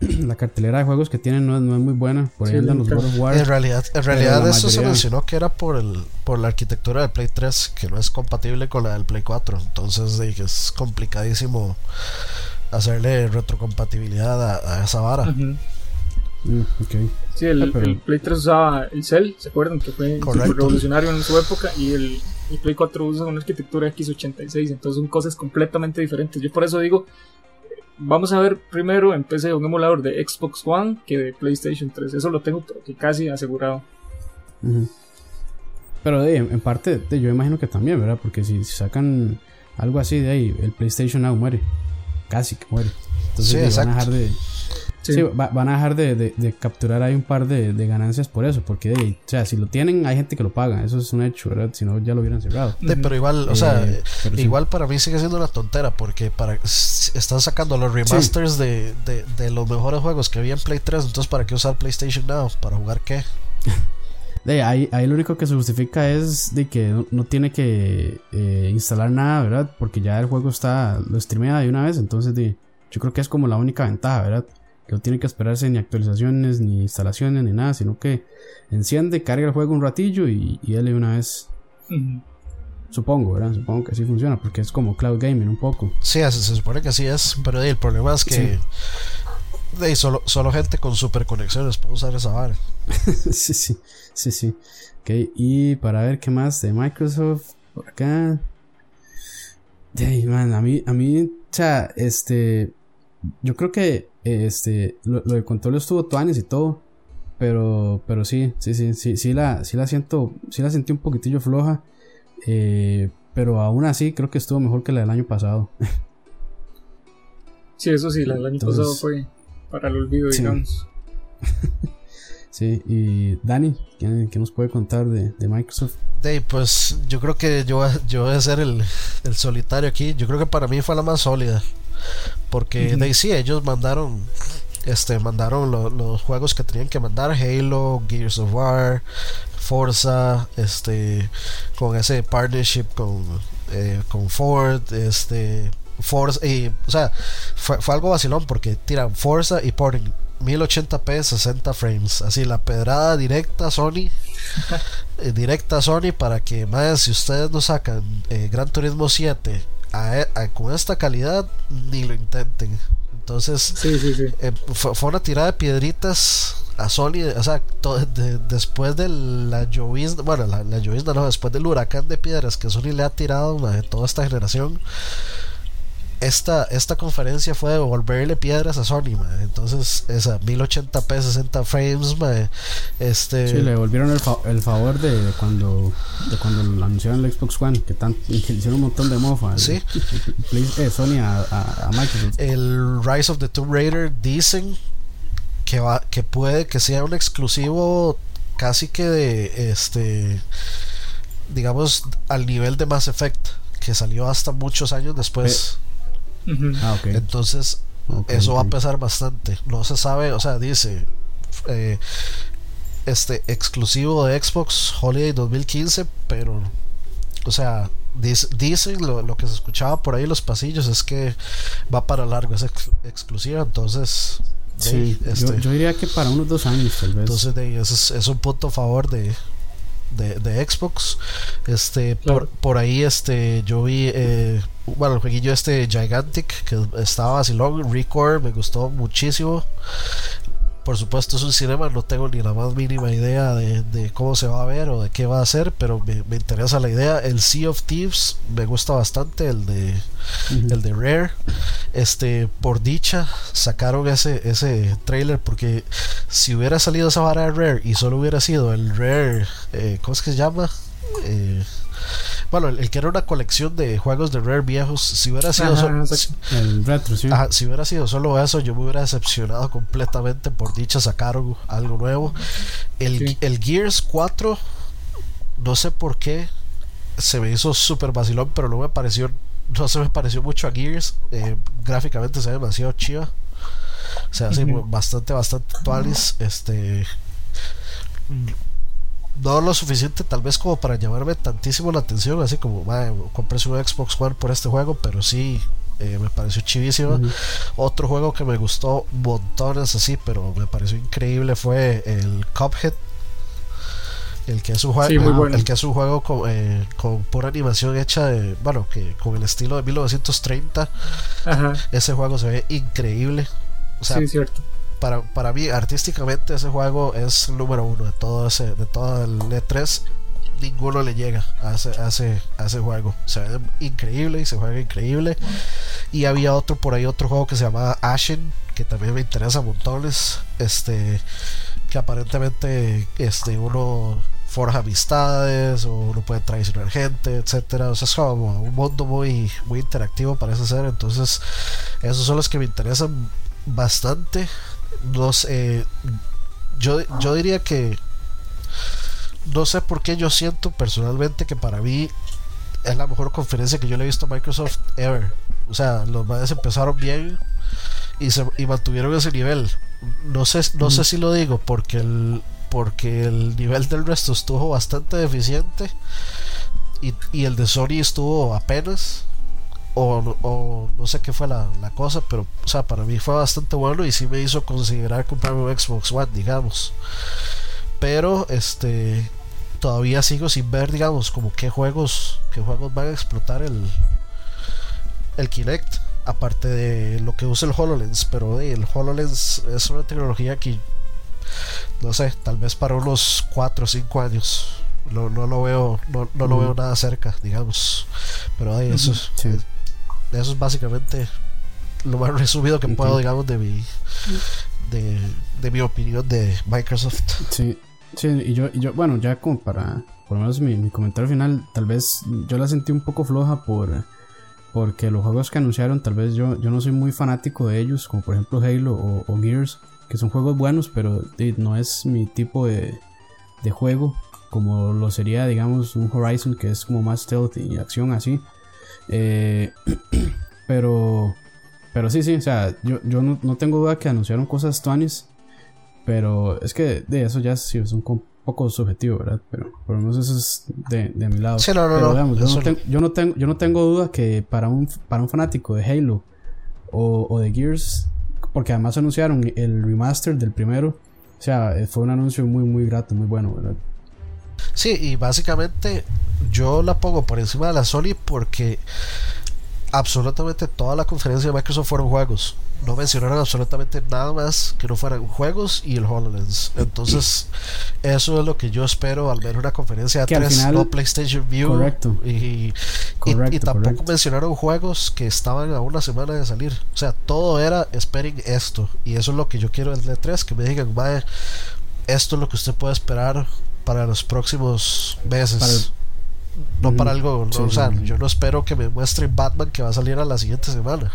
(clears throat) la cartelera de juegos que tienen no es, no es muy buena. Por ahí Sí, andan los of War. En realidad, en realidad eso se mencionó que era por el por la arquitectura del Play 3, que no es compatible con la del Play 4. Entonces dije, es complicadísimo hacerle retrocompatibilidad a, a esa vara. Mm, ok. Sí, el, Ah, pero- el Play 3 usaba el Cell, ¿se acuerdan? Que fue revolucionario en su época. Y el, el Play 4 usa una arquitectura x86, entonces son cosas completamente diferentes. Yo por eso digo, vamos a ver primero en PC un emulador de Xbox One que de PlayStation 3. Eso lo tengo pero que casi asegurado. Pero de, en parte, de, yo imagino que también, ¿verdad? Porque si, si sacan algo así de ahí, el PlayStation Now muere. Casi que muere. Entonces Sí, van a dejar de. Sí. sí, va- van a dejar de, de- de capturar ahí un par de, de ganancias por eso. Porque, o sea, si lo tienen, hay gente que lo paga. Eso es un hecho, ¿verdad? Si no, ya lo hubieran cerrado. Pero igual, o Eh, sea, sí. igual para mí sigue siendo una tontera porque para están sacando los remasters de, de, de los mejores juegos que había en Play 3, entonces ¿para qué usar PlayStation Now? ¿Para jugar qué? (laughs) De ahí, ahí lo único que se justifica es de que no, no tiene que eh, instalar nada, ¿verdad? Porque ya el juego está, lo streamea de una vez, entonces de, yo creo que es como la única ventaja, ¿verdad? Que no tiene que esperarse ni actualizaciones, ni instalaciones, ni nada, sino que enciende, carga el juego un ratillo y, y dale una vez. Supongo, ¿verdad? Supongo que así funciona, porque es como cloud gaming un poco. Sí, se, se supone que así es, pero el problema es que de, solo, solo gente con super conexiones puede usar esa vara. (laughs) sí, sí, sí, sí. Ok, y para ver qué más de Microsoft por acá. Ay, man, a mí, a mí, o sea, este, yo creo que, este, lo, lo del control estuvo tuanes y todo, pero, pero sí, sí, sí, sí, sí la, sí la siento, sí la sentí un poquitillo floja, eh, pero aún así creo que estuvo mejor que la del año pasado. Sí, eso sí, la del año Entonces- pasado fue para el olvido, Sí. digamos. (laughs) Sí, y Dani, ¿qué, qué nos puede contar de, de Microsoft? De, pues yo creo que yo, yo voy a ser el, el solitario aquí. Yo creo que para mí fue la más sólida. Porque de ahí sí, ellos mandaron este mandaron lo- los juegos que tenían que mandar. Halo, Gears of War, Forza, este con ese partnership con, eh, con Ford, este Forza y o sea, fue, fue algo vacilón porque tiran Forza y ponen 1080p 60 frames, así la pedrada directa Sony (laughs) eh, directa Sony para que más si ustedes no sacan eh, Gran Turismo 7 a- a- con esta calidad ni lo intenten entonces Sí, sí, sí. eh, fue, fue una tirada de piedritas a Sony, o sea, to- de- después de la llovizna, bueno, la, la llovizna no, después del huracán de piedras que Sony le ha tirado de toda esta generación, esta, esta conferencia fue devolverle piedras a Sony, mae. entonces esa 1080p 60 frames, mae, este... Sí, le devolvieron el, fa- el favor de, de cuando de cuando lo anunciaron el Xbox One, que, tan, (laughs) que le hicieron un montón de mofa. Sí. (laughs) el eh, Sony a, a- a Microsoft. el Rise of the Tomb Raider dicen que va que puede que sea un exclusivo casi que de este digamos al nivel de Mass Effect que salió hasta muchos años después Ah, entonces eso va a pesar bastante. No se sabe o sea dice eh, este exclusivo de Xbox Holiday 2015 pero o sea dice- dicen lo, lo que se escuchaba por ahí en los pasillos es que va para largo es ex- exclusiva entonces Sí, yo, este, yo diría que para unos dos años, tal vez. entonces es, es un punto a favor de, de, de Xbox este por, Claro. por ahí este yo vi eh, bueno el jueguillo este Gigantic que estaba vacilón Record me gustó muchísimo por supuesto es un cinema, no tengo ni la más mínima idea de, de cómo se va a ver o de qué va a hacer, pero me, me interesa la idea. El Sea of Thieves me gusta bastante, el de, el de Rare. Este, por dicha, sacaron ese, ese trailer porque si hubiera salido esa vara de Rare y solo hubiera sido el Rare, eh, ¿cómo es que se llama? Eh, bueno, el, el que era una colección de juegos de Rare viejos, si hubiera sido Ajá, solo- exacto. El retro, sí. Ajá, si hubiera sido solo eso, yo me hubiera decepcionado completamente. Por dicha, sacaron algo nuevo. El, Sí. el Gears 4, no sé por qué, se me hizo súper vacilón, pero no me pareció, no se me pareció mucho a Gears. Eh, gráficamente se ve demasiado chiva. Se hace Ujú. bastante, bastante tuanis. Este. No lo suficiente, tal vez como para llamarme tantísimo la atención, así como, "Mae, compré su Xbox One por este juego, pero sí, eh, me pareció chivísima. Otro juego que me gustó montones así, pero me pareció increíble fue el Cuphead. El que es un juego, el que es un juego con, eh, con pura animación hecha de, bueno, que con el estilo de 1930. Ese juego se ve increíble. O sea, cierto. Para, para mí, artísticamente, ese juego es el número uno de todo ese, de todo el E3 ninguno le llega a ese, a ese, a ese juego. Se ve increíble y se juega increíble. Y había otro por ahí, otro juego que se llamaba Ashen, que también me interesa montones. Este, que aparentemente este, uno forja amistades o uno puede traicionar gente, etcétera. O sea, es como un mundo muy, muy interactivo parece ser. Entonces, esos son los que me interesan bastante. Los, yo, yo diría que no sé por qué yo siento personalmente que para mí es la mejor conferencia que yo le he visto a Microsoft ever. O sea, los madres empezaron bien y, se, y mantuvieron ese nivel. No sé, no sé si lo digo porque el, porque el nivel del resto estuvo bastante deficiente y, y el de Sony estuvo apenas. O, o, no sé qué fue la, la, cosa, pero o sea, para mí fue bastante bueno y sí me hizo considerar comprarme un Xbox One, digamos. Pero este todavía sigo sin ver, digamos, como qué juegos, qué juegos van a explotar el, el Kinect, aparte de lo que usa el HoloLens, pero el HoloLens es una tecnología que, no sé, tal vez para unos 4 o 5 años. No, no lo veo no, no lo veo nada cerca digamos pero ahí eso, eso es básicamente lo más resumido que puedo digamos de mi de, de mi opinión de Microsoft sí Sí, y yo, y yo, bueno, ya como para, por lo menos mi, comentario final, tal vez yo la sentí un poco floja por porque los juegos que anunciaron, tal vez yo, yo no soy muy fanático de ellos, como por ejemplo Halo o, Gears, que son juegos buenos, pero no es mi tipo de, de juego, como lo sería, digamos, un Horizon, que es como más stealth y acción así. Eh, (clears throat) pero, pero sí, sí, o sea, yo, yo no, no tengo duda que anunciaron cosas tuanis pero es que de eso ya sí es un poco subjetivo, ¿verdad? Pero por lo menos eso es de, de mi lado. Sí, no, yo, no tengo, yo, no tengo, yo no tengo duda que para un, para un fanático de Halo o, o de Gears, porque además anunciaron el remaster del primero, o sea, fue un anuncio muy, muy grato, muy bueno, ¿verdad? Sí, y básicamente yo la pongo por encima de la Sony porque absolutamente toda la conferencia de Microsoft fueron juegos no mencionaron absolutamente nada más que no fueran juegos y el HoloLens. Entonces, eso es lo que yo espero al ver una conferencia de 3, no PlayStation View. Correcto. Y, y, tampoco mencionaron juegos que estaban a una semana de salir. O sea, todo era esperen esto. Y eso es lo que yo quiero del E3, que me digan, esto es lo que usted puede esperar para los próximos meses. no para algo, o sea, yo no espero que me muestren Batman que va a salir a la siguiente semana.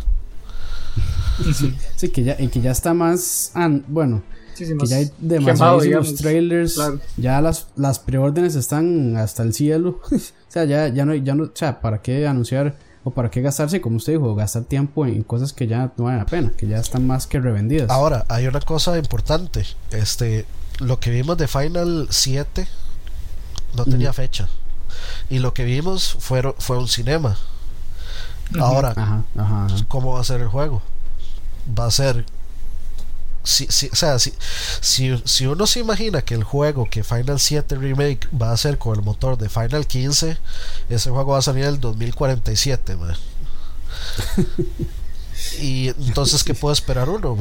(laughs) Sí, que ya, y que ya está más. bueno, que ya hay demasiados trailers. Ya las, las preórdenes están hasta el cielo. (laughs) o sea, ya, ya, no, ya no. O sea, ¿para qué anunciar o para qué gastarse, como usted dijo, gastar tiempo en cosas que ya no valen la pena, que ya están más que revendidas? Ahora, hay una cosa importante. Este, lo que vimos de Final 7 no tenía fecha. Y lo que vimos fue, fue un cinema. Ahora, ¿cómo va a ser el juego? Va a ser. Si, o sea, si, si, uno se imagina que el juego que Final 7 Remake va a ser con el motor de Final 15, ese juego va a salir en el 2047, (laughs) y entonces, ¿qué puede esperar uno?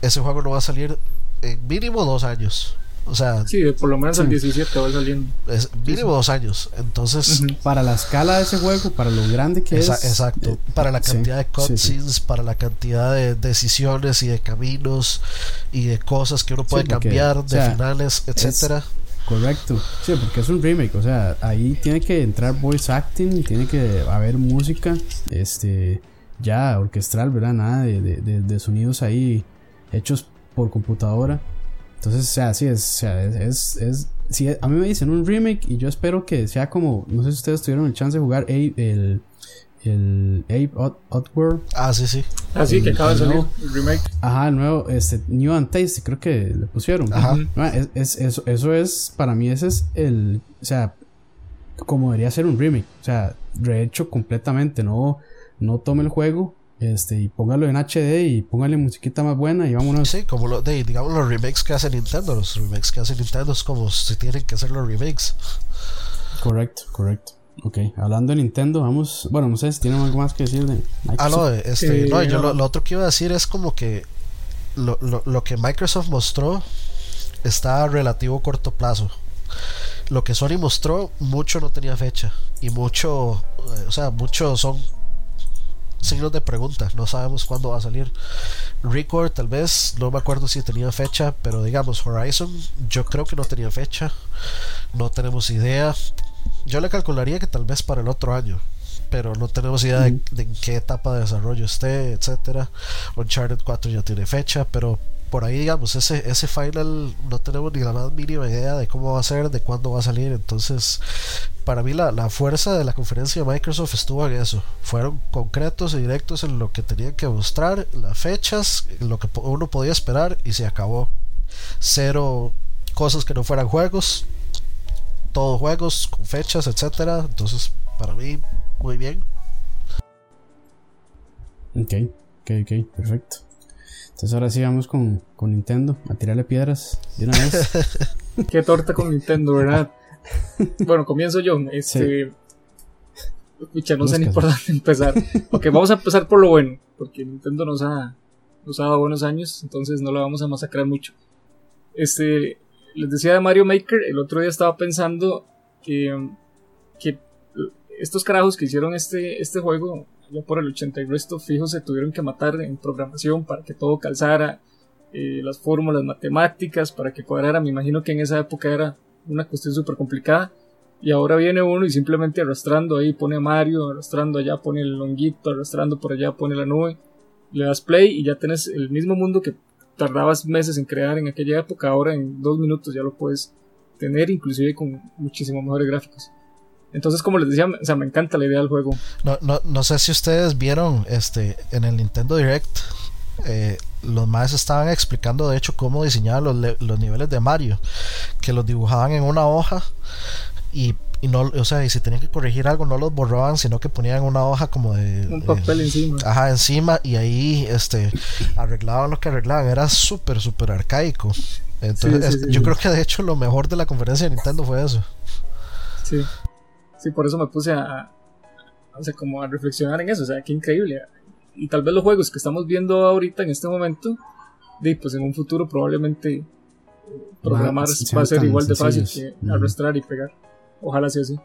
Ese juego no va a salir en mínimo dos años. O sea, sí, por lo menos el 17 va saliendo. Es mínimo dos años. Entonces, para la escala de ese juego, para lo grande que es. Exacto. Eh, para la cantidad de cutscenes, para la cantidad de decisiones y de caminos y de cosas que uno puede cambiar, de finales, etcétera. Correcto, sí, porque es un remake, o sea, ahí tiene que entrar voice acting, tiene que haber música, este, ya orquestral, ¿verdad? Nada de, de, de sonidos ahí hechos por computadora. Entonces, o sea, sí, es, o sea, es, es, si a mí me dicen un remake y yo espero que sea como, no sé si ustedes tuvieron el chance de jugar el, el Ape Outworld. Ah, sí, sí. Ah, sí, que acaba de salir el remake. Ajá, el nuevo, este, New and Tasty, creo que le pusieron. Ajá. Es, eso, eso es, para mí ese es el, o sea, como debería ser un remake, o sea, rehecho completamente, no no tome el juego este, y póngalo en HD y póngale musiquita más buena y vámonos. Sí, como lo, de, digamos los remakes que hace Nintendo. Los remakes que hace Nintendo es como si tienen que hacer los remakes. Correcto, correcto. Ok, hablando de Nintendo, vamos. Bueno, no sé si tienen algo más que decir de Microsoft. Ah, no, este, no, yo lo, lo, otro que iba a decir es como que lo, lo, lo que Microsoft mostró está a relativo corto plazo. Lo que Sony mostró, mucho no tenía fecha. Y mucho, eh, o sea, mucho son signos de pregunta. No sabemos cuándo va a salir. Record, tal vez, no me acuerdo si tenía fecha, pero digamos, Horizon, yo creo que no tenía fecha. No tenemos idea. Yo le calcularía que tal vez para el otro año. Pero no tenemos idea de, en qué etapa de desarrollo esté, etcétera. Uncharted 4 ya tiene fecha, pero por ahí, digamos, ese, ese final no tenemos ni la más mínima idea de cómo va a ser, de cuándo va a salir. Entonces, para mí la, la, fuerza de la conferencia de Microsoft estuvo en eso. Fueron concretos y directos en lo que tenían que mostrar, las fechas, lo que uno podía esperar y se acabó. Cero cosas que no fueran juegos, todos juegos con fechas, etcétera. Entonces, para mí, muy bien. Ok, ok, ok, perfecto. Entonces ahora sí vamos con, con Nintendo a tirarle piedras de una vez. (laughs) Qué torta con Nintendo, ¿verdad? bueno, comienzo yo. Este. Escucha, no sé ni por dónde empezar. Ok, vamos a empezar por lo bueno, porque Nintendo nos ha, nos ha dado buenos años, entonces no lo vamos a masacrar mucho. Este, les decía de Mario Maker, el otro día estaba pensando que, que estos carajos que hicieron este, este juego, ya por el 80 y resto fijo, se tuvieron que matar en programación para que todo calzara, eh, las fórmulas matemáticas, para que cuadrara. Me imagino que en esa época era una cuestión súper complicada. Y ahora viene uno y simplemente arrastrando ahí pone a Mario, arrastrando allá pone el longuito, arrastrando por allá pone la nube. Le das play y ya tienes el mismo mundo que tardabas meses en crear en aquella época. Ahora en dos minutos ya lo puedes tener, inclusive con muchísimo mejores gráficos. Entonces, como les decía, o sea, me encanta la idea del juego. No, no, no sé si ustedes vieron este en el Nintendo Direct. Eh, los más estaban explicando de hecho cómo diseñaban los, los, niveles de Mario, que los dibujaban en una hoja y, y, no, o sea, y si tenían que corregir algo no los borraban, sino que ponían una hoja como de un papel encima. Ajá, encima y ahí este arreglaban lo que arreglaban, era súper súper arcaico. Entonces, sí, sí, sí, yo creo que de hecho lo mejor de la conferencia de Nintendo fue eso. Sí. Sí, por eso me puse a, a o sea, como a reflexionar en eso, o sea, qué increíble y tal vez los juegos que estamos viendo ahorita en este momento, de, pues en un futuro probablemente programar va a ser igual de fácil que arrastrar y pegar. Ojalá sea así.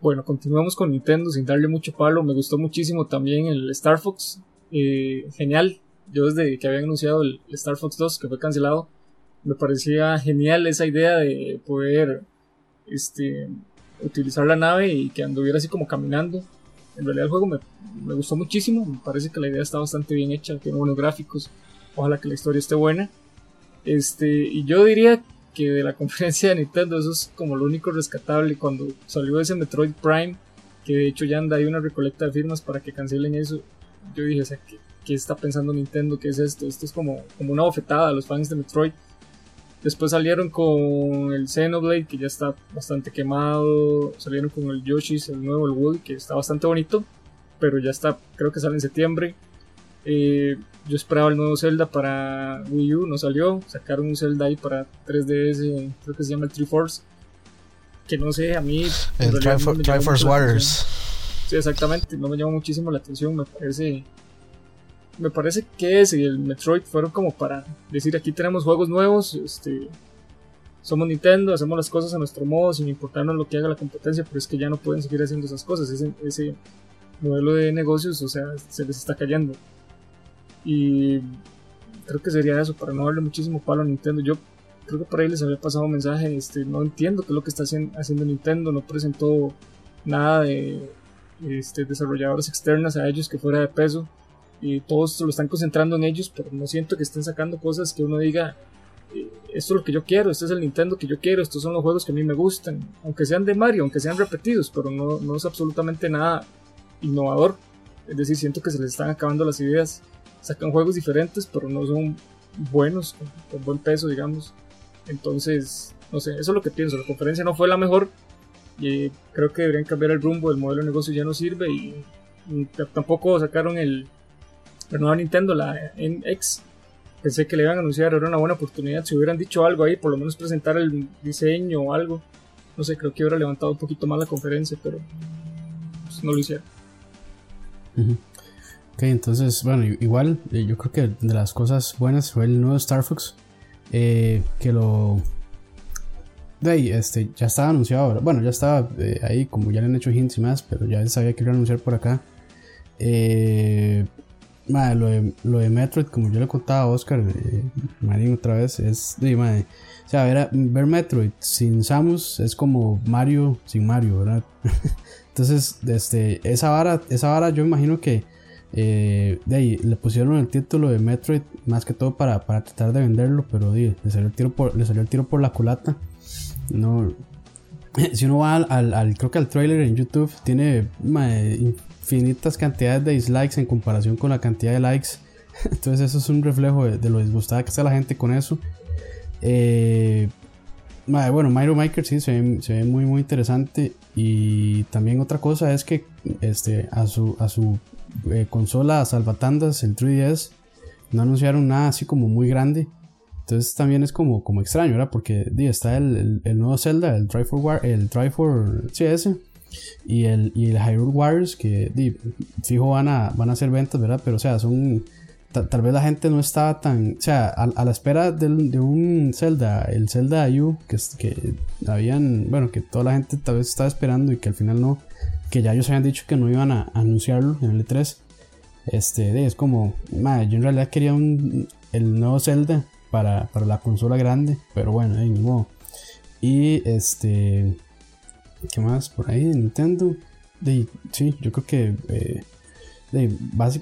Bueno, continuamos con Nintendo sin darle mucho palo. Me gustó muchísimo también el Star Fox. Eh, genial. Yo desde que habían anunciado el Star Fox 2, que fue cancelado, me parecía genial esa idea de poder este, utilizar la nave y que anduviera así como caminando en realidad el juego me, me, gustó muchísimo, me parece que la idea está bastante bien hecha, tiene buenos gráficos, ojalá que la historia esté buena. Este, y yo diría que de la (laughs) conferencia de Nintendo eso es como lo único rescatable cuando salió ese Metroid Prime, que de hecho ya anda ahí una recolecta de firmas para que cancelen eso. Yo dije, o sea, ¿qué, qué está pensando Nintendo? ¿Qué es esto? Esto es como, como una bofetada a los fans de Metroid. Después salieron con el Xenoblade, que ya está bastante quemado. Salieron con el Yoshi's, el nuevo, el Woody, que está bastante bonito. Pero ya está, creo que sale en septiembre. Eh, yo esperaba el nuevo Zelda para Wii U, no salió. Sacaron un Zelda ahí para 3DS, creo que se llama el Triforce. Que no sé, a mí. El Triforce Waters. Sí, exactamente, no me llama muchísimo la atención. Me parece me parece que ese y el Metroid fueron como para decir aquí tenemos juegos nuevos, este, somos Nintendo, hacemos las cosas a nuestro modo sin importarnos lo que haga la competencia, pero es que ya no pueden seguir haciendo esas cosas, ese, modelo de negocios, o sea, se les está cayendo. Y creo que sería eso, para no darle muchísimo palo a Nintendo. Yo creo que por ahí les había pasado un mensaje, este, no entiendo qué es lo que está haciendo Nintendo, no presentó nada de este, desarrolladoras externas a ellos que fuera de peso y todos lo están concentrando en ellos, pero no siento que estén sacando cosas que uno diga, eh, esto es lo que yo quiero, este es el Nintendo que yo quiero, estos son los juegos que a mí me gustan, aunque sean de Mario, aunque sean repetidos, pero no, no es absolutamente nada innovador. Es decir, siento que se les están acabando las ideas, sacan juegos diferentes, pero no son buenos, con, con buen peso, digamos. Entonces, no sé, eso es lo que pienso. La conferencia no fue la mejor y creo que deberían cambiar el rumbo, el modelo de negocio ya no sirve y tampoco sacaron el, el nuevo Nintendo, la NX. Pensé que le iban a anunciar, era una buena oportunidad. Si hubieran dicho algo ahí, por lo menos presentar el diseño o algo. No sé, creo que hubiera levantado un poquito más la conferencia, pero pues, no lo hicieron. Ok, entonces, bueno, igual eh, yo creo que de las cosas buenas fue el nuevo Star Fox. Eh, que lo. De ahí, este, ya estaba anunciado. Bueno, ya estaba eh, ahí, como ya le han hecho hints y más, pero ya sabía que iba a anunciar por acá. Eh, lo, de, lo de Metroid, como yo le contaba a Oscar, Marín otra vez, es. De, madre, o sea, ver, ver Metroid sin Samus es como Mario sin Mario, ¿verdad? (laughs) Entonces, este, esa vara, esa vara yo imagino que eh, de ahí le pusieron el título de Metroid más que todo para, para tratar de venderlo, pero le, salió el tiro por, le salió el tiro por la culata. No, (laughs) si uno va al, creo que al trailer en YouTube tiene infinitas cantidades de dislikes en comparación con la cantidad de likes. (laughs) Entonces eso es un reflejo de, lo disgustada que está la gente con eso. Eh, bueno, Mario Maker sí se ve, muy muy interesante. Y también otra cosa es que este, a su, a su eh, consola salvatandas, el 3DS, no anunciaron nada así como muy grande. Entonces también es como, como extraño, ¿verdad? Porque di, está el, el, nuevo Zelda, el Try for War, el Try for CS y el, y el Hyrule Warriors, que fijo van a, van a hacer ventas, ¿verdad? Pero o sea, son tal vez la gente no estaba tan, o sea, a, la espera de, un Zelda, el Zelda U, que, que habían, bueno, que toda la gente tal vez estaba esperando y que al final no, que ya ellos habían dicho que no iban a anunciarlo en el E3. Este, es como, madre, yo en realidad quería un, el nuevo Zelda para, para la consola grande, pero bueno, ahí modo. Y este, ¿qué más por ahí? Nintendo. De, sí, yo creo que eh,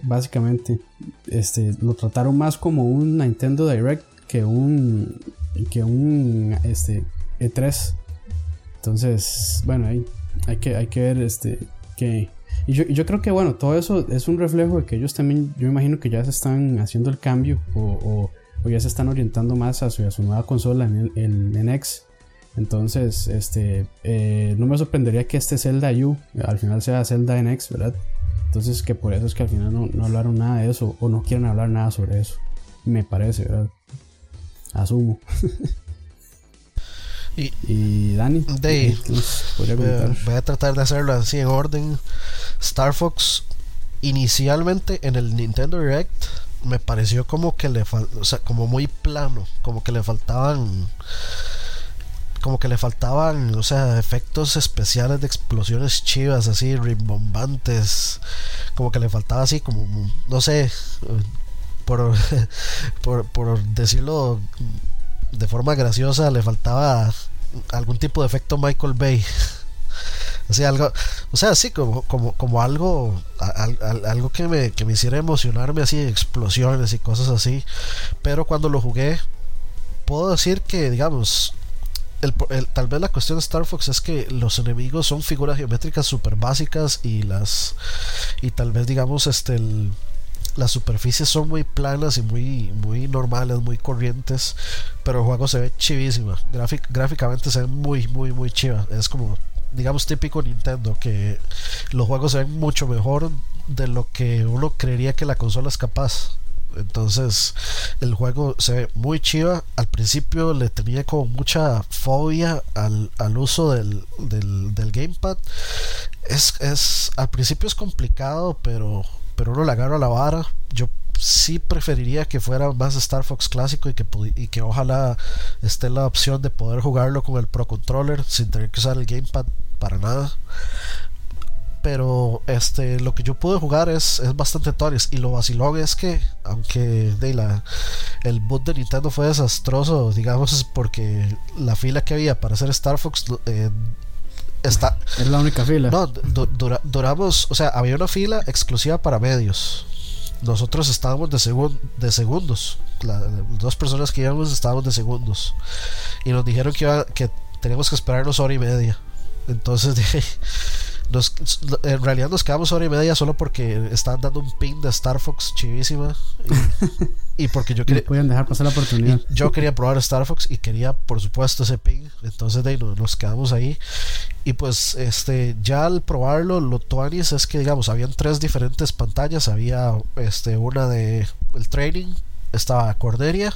básicamente este, lo trataron más como un Nintendo Direct que un que un este, E3 entonces bueno ahí hay que, hay que ver este que y yo, creo que bueno todo eso es un reflejo de que ellos también yo imagino que ya se están haciendo el cambio o, ya se están orientando más hacia su nueva consola el, en NX entonces este eh, no me sorprendería que este Zelda U al final sea Zelda NX verdad entonces que por eso es que al final no, hablaron nada de eso o no quieren hablar nada sobre eso. Me parece, ¿verdad? Asumo. (laughs) y, Dani, voy a tratar de hacerlo así en orden. Star Fox inicialmente en el Nintendo Direct me pareció como que le faltó, o sea, como muy plano, como que le faltaban como que le faltaban, o sea, efectos especiales de explosiones chivas, así, rimbombantes. Como que le faltaba así, como, no sé, por, (laughs) por, decirlo de forma graciosa, le faltaba algún tipo de efecto Michael Bay. (laughs) Así, algo, o sea, así como, como, como algo, algo que me, que me hiciera emocionarme, así, explosiones y cosas así. Pero cuando lo jugué, puedo decir que, digamos, tal vez la cuestión de Star Fox es que los enemigos son figuras geométricas súper básicas y las y tal vez digamos este las superficies son muy planas y muy muy normales muy corrientes pero el juego se ve chivísima. Gráficamente se ve muy muy muy chiva. Es como digamos típico Nintendo que los juegos se ven mucho mejor de lo que uno creería que la consola es capaz entonces el juego se ve muy chiva. Al principio le tenía como mucha fobia al, uso del, del, gamepad. Es, es, al principio es complicado, pero, pero uno le agarra la vara. Yo sí preferiría que fuera más Star Fox clásico y que, y que ojalá esté la opción de poder jugarlo con el Pro Controller sin tener que usar el gamepad para nada pero este lo que yo pude jugar es, es bastante Torres y lo vacilón es que aunque de la, el boot de Nintendo fue desastroso digamos porque la fila que había para hacer Star Fox eh, está es la única fila. No duramos o sea había una fila exclusiva para medios. Nosotros estábamos de, de segundos. Las dos personas que íbamos estábamos de segundos. Y nos dijeron que, que teníamos que esperarnos hora y media. Entonces (laughs) dije Nos, en realidad nos quedamos hora y media solo porque estaban dando un pin de Star Fox chivísima. Y, porque yo (laughs) quería. pueden dejar pasar la oportunidad. Yo quería probar Star Fox y quería, por supuesto, ese ping. Entonces de ahí nos, quedamos ahí. Y pues este ya al probarlo, lo tuanis es que digamos, habían tres diferentes pantallas. Había este una de el training estaba Corderia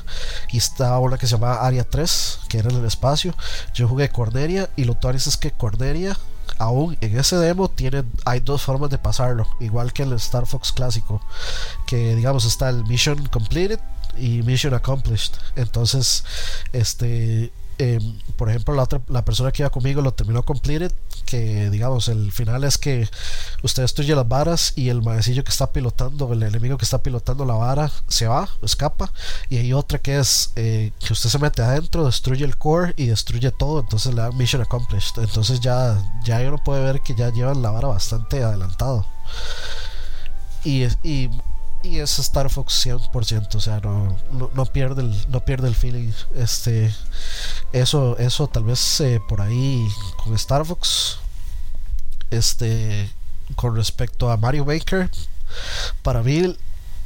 y estaba una que se llamaba Area 3, que era en el espacio. Yo jugué Corderia y lo que es que Corderia, aún en ese demo, tiene, hay dos formas de pasarlo, igual que el Star Fox clásico, que digamos está el Mission Completed y Mission Accomplished. Entonces, este Em, por ejemplo, la, otra, la persona que iba conmigo lo terminó completed, que digamos, el final es que usted destruye las varas y el maecillo que está pilotando, el enemigo que está pilotando la vara, se va, escapa, y hay otra que es eh, que usted se mete adentro, destruye el core y destruye todo, entonces le da mission accomplished. Entonces ya, ya uno puede ver que ya llevan la vara bastante adelantado. Y, y y es Star Fox 100%, o sea, no, no, pierde el, no pierde el feeling. Este, eso, eso tal vez eh, por ahí con Star Fox. Este, con respecto a Mario Maker, para mí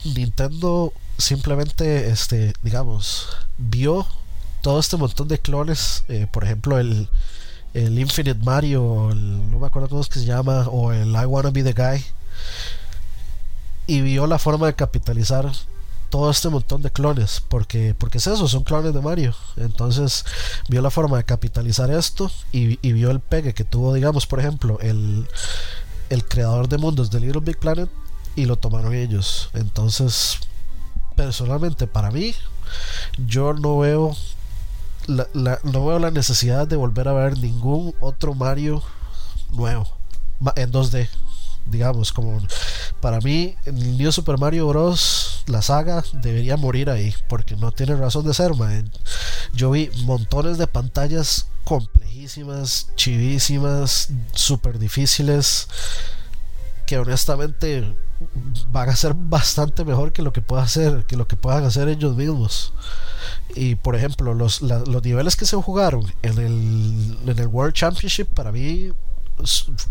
Nintendo simplemente, este, digamos, vio todo este montón de clones, eh, por ejemplo el, el Infinite Mario, no me acuerdo cómo es que se llama, o el I Wanna Be the Guy y vio la forma de capitalizar todo este montón de clones, porque, porque es eso, son clones de Mario. Entonces vio la forma de capitalizar esto y, vio el pegue que tuvo, digamos, por ejemplo, el, el creador de mundos de Little Big Planet y lo tomaron ellos. Entonces, personalmente, para mí, yo no veo la, no veo la necesidad de volver a ver ningún otro Mario nuevo en 2D digamos, como para mí, el New Super Mario Bros. la saga debería morir ahí, porque no tiene razón de ser, man. Yo vi montones de pantallas complejísimas, chivísimas, super difíciles, que honestamente van a ser bastante mejor que lo que pueda hacer, que lo que puedan hacer ellos mismos. Y por ejemplo, los, los niveles que se jugaron en el, en el World Championship para mí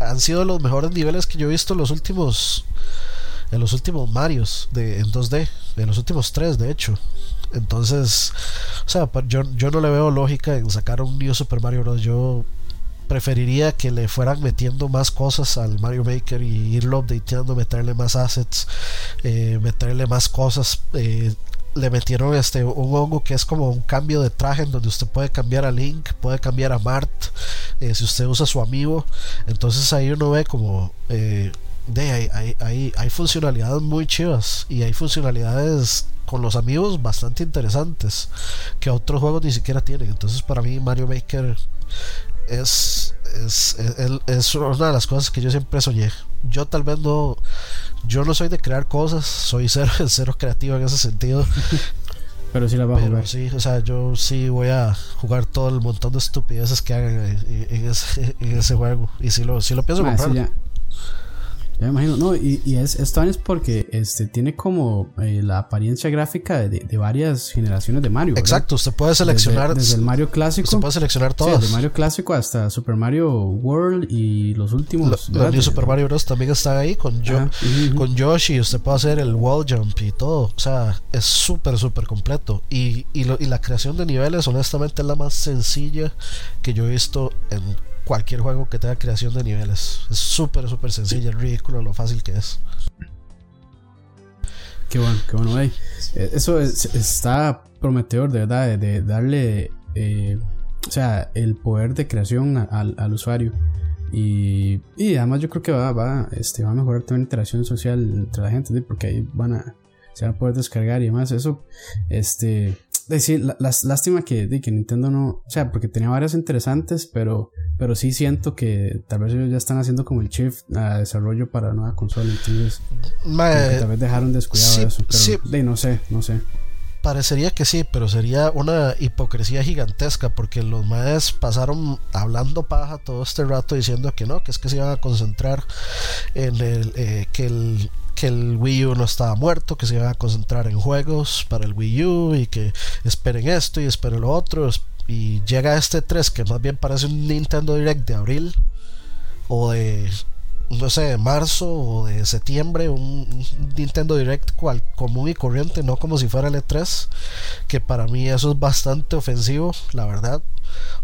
han sido los mejores niveles que yo he visto en los últimos en los últimos Marios de, en 2D, en los últimos tres de hecho. Entonces, o sea, yo, yo no le veo lógica en sacar un New Super Mario Bros. Yo preferiría que le fueran metiendo más cosas al Mario Maker y irlo updateando, meterle más assets, eh, meterle más cosas. Eh, le metieron este un hongo que es como un cambio de traje en donde usted puede cambiar a Link, puede cambiar a Mart, eh, si usted usa su amigo. Entonces ahí uno ve como eh, de hay, hay, hay, funcionalidades muy chivas y hay funcionalidades con los amigos bastante interesantes que otros juegos ni siquiera tienen. Entonces para mí Mario Maker es, es, es, una de las cosas que yo siempre soñé. Yo tal vez no, yo no soy de crear cosas, soy (laughs) cero, cero creativo en ese sentido. (laughs) Pero sí la va a jugar. Sí, o sea, yo sí voy a jugar todo el montón de estupideces que hagan en, ese, (laughs) en ese, juego. Y si lo, si lo pienso comprar. Ya me imagino, no, y, y es, esto es porque este, tiene como eh, la apariencia gráfica de, de, varias generaciones de Mario. Exacto, usted puede seleccionar. Desde, el Mario clásico. Usted puede seleccionar todos. desde Mario clásico hasta Super Mario World y los últimos. Los New Super Mario Bros. también está ahí con, yo, con Yoshi. Usted puede hacer el wall jump y todo. O sea, es súper, súper completo. Y, y, lo, y la creación de niveles, honestamente, es la más sencilla que yo he visto en cualquier juego que tenga creación de niveles. Es súper, súper sencilla, es ridículo lo fácil que es. Qué bueno, qué bueno, eh, Eso está prometedor, de verdad, de, darle, eh, o sea, el poder de creación al usuario. Y, y, además yo creo que va, va, este, va a mejorar también la interacción social entre la gente, porque ahí van a, se van a poder descargar y demás. Eso, este, decir, la, lástima que, de, que Nintendo no, o sea, porque tenía varias interesantes, pero, pero sí siento que tal vez ellos ya están haciendo como el shift a desarrollo para nueva consola, entonces tal vez dejaron descuidado eso, pero de, no sé, no sé. Parecería que sí, pero sería una hipocresía gigantesca porque los maes pasaron hablando paja todo este rato diciendo que no, que es que se iban a concentrar en el eh, que el que el Wii U no estaba muerto, que se iban a concentrar en juegos para el Wii U y que esperen esto y esperen lo otro. Y llega este 3 que más bien parece un Nintendo Direct de abril o de no sé, marzo o de septiembre, un, Nintendo Direct cual, común y corriente, no como si fuera el E3, que para mí eso es bastante ofensivo, la verdad.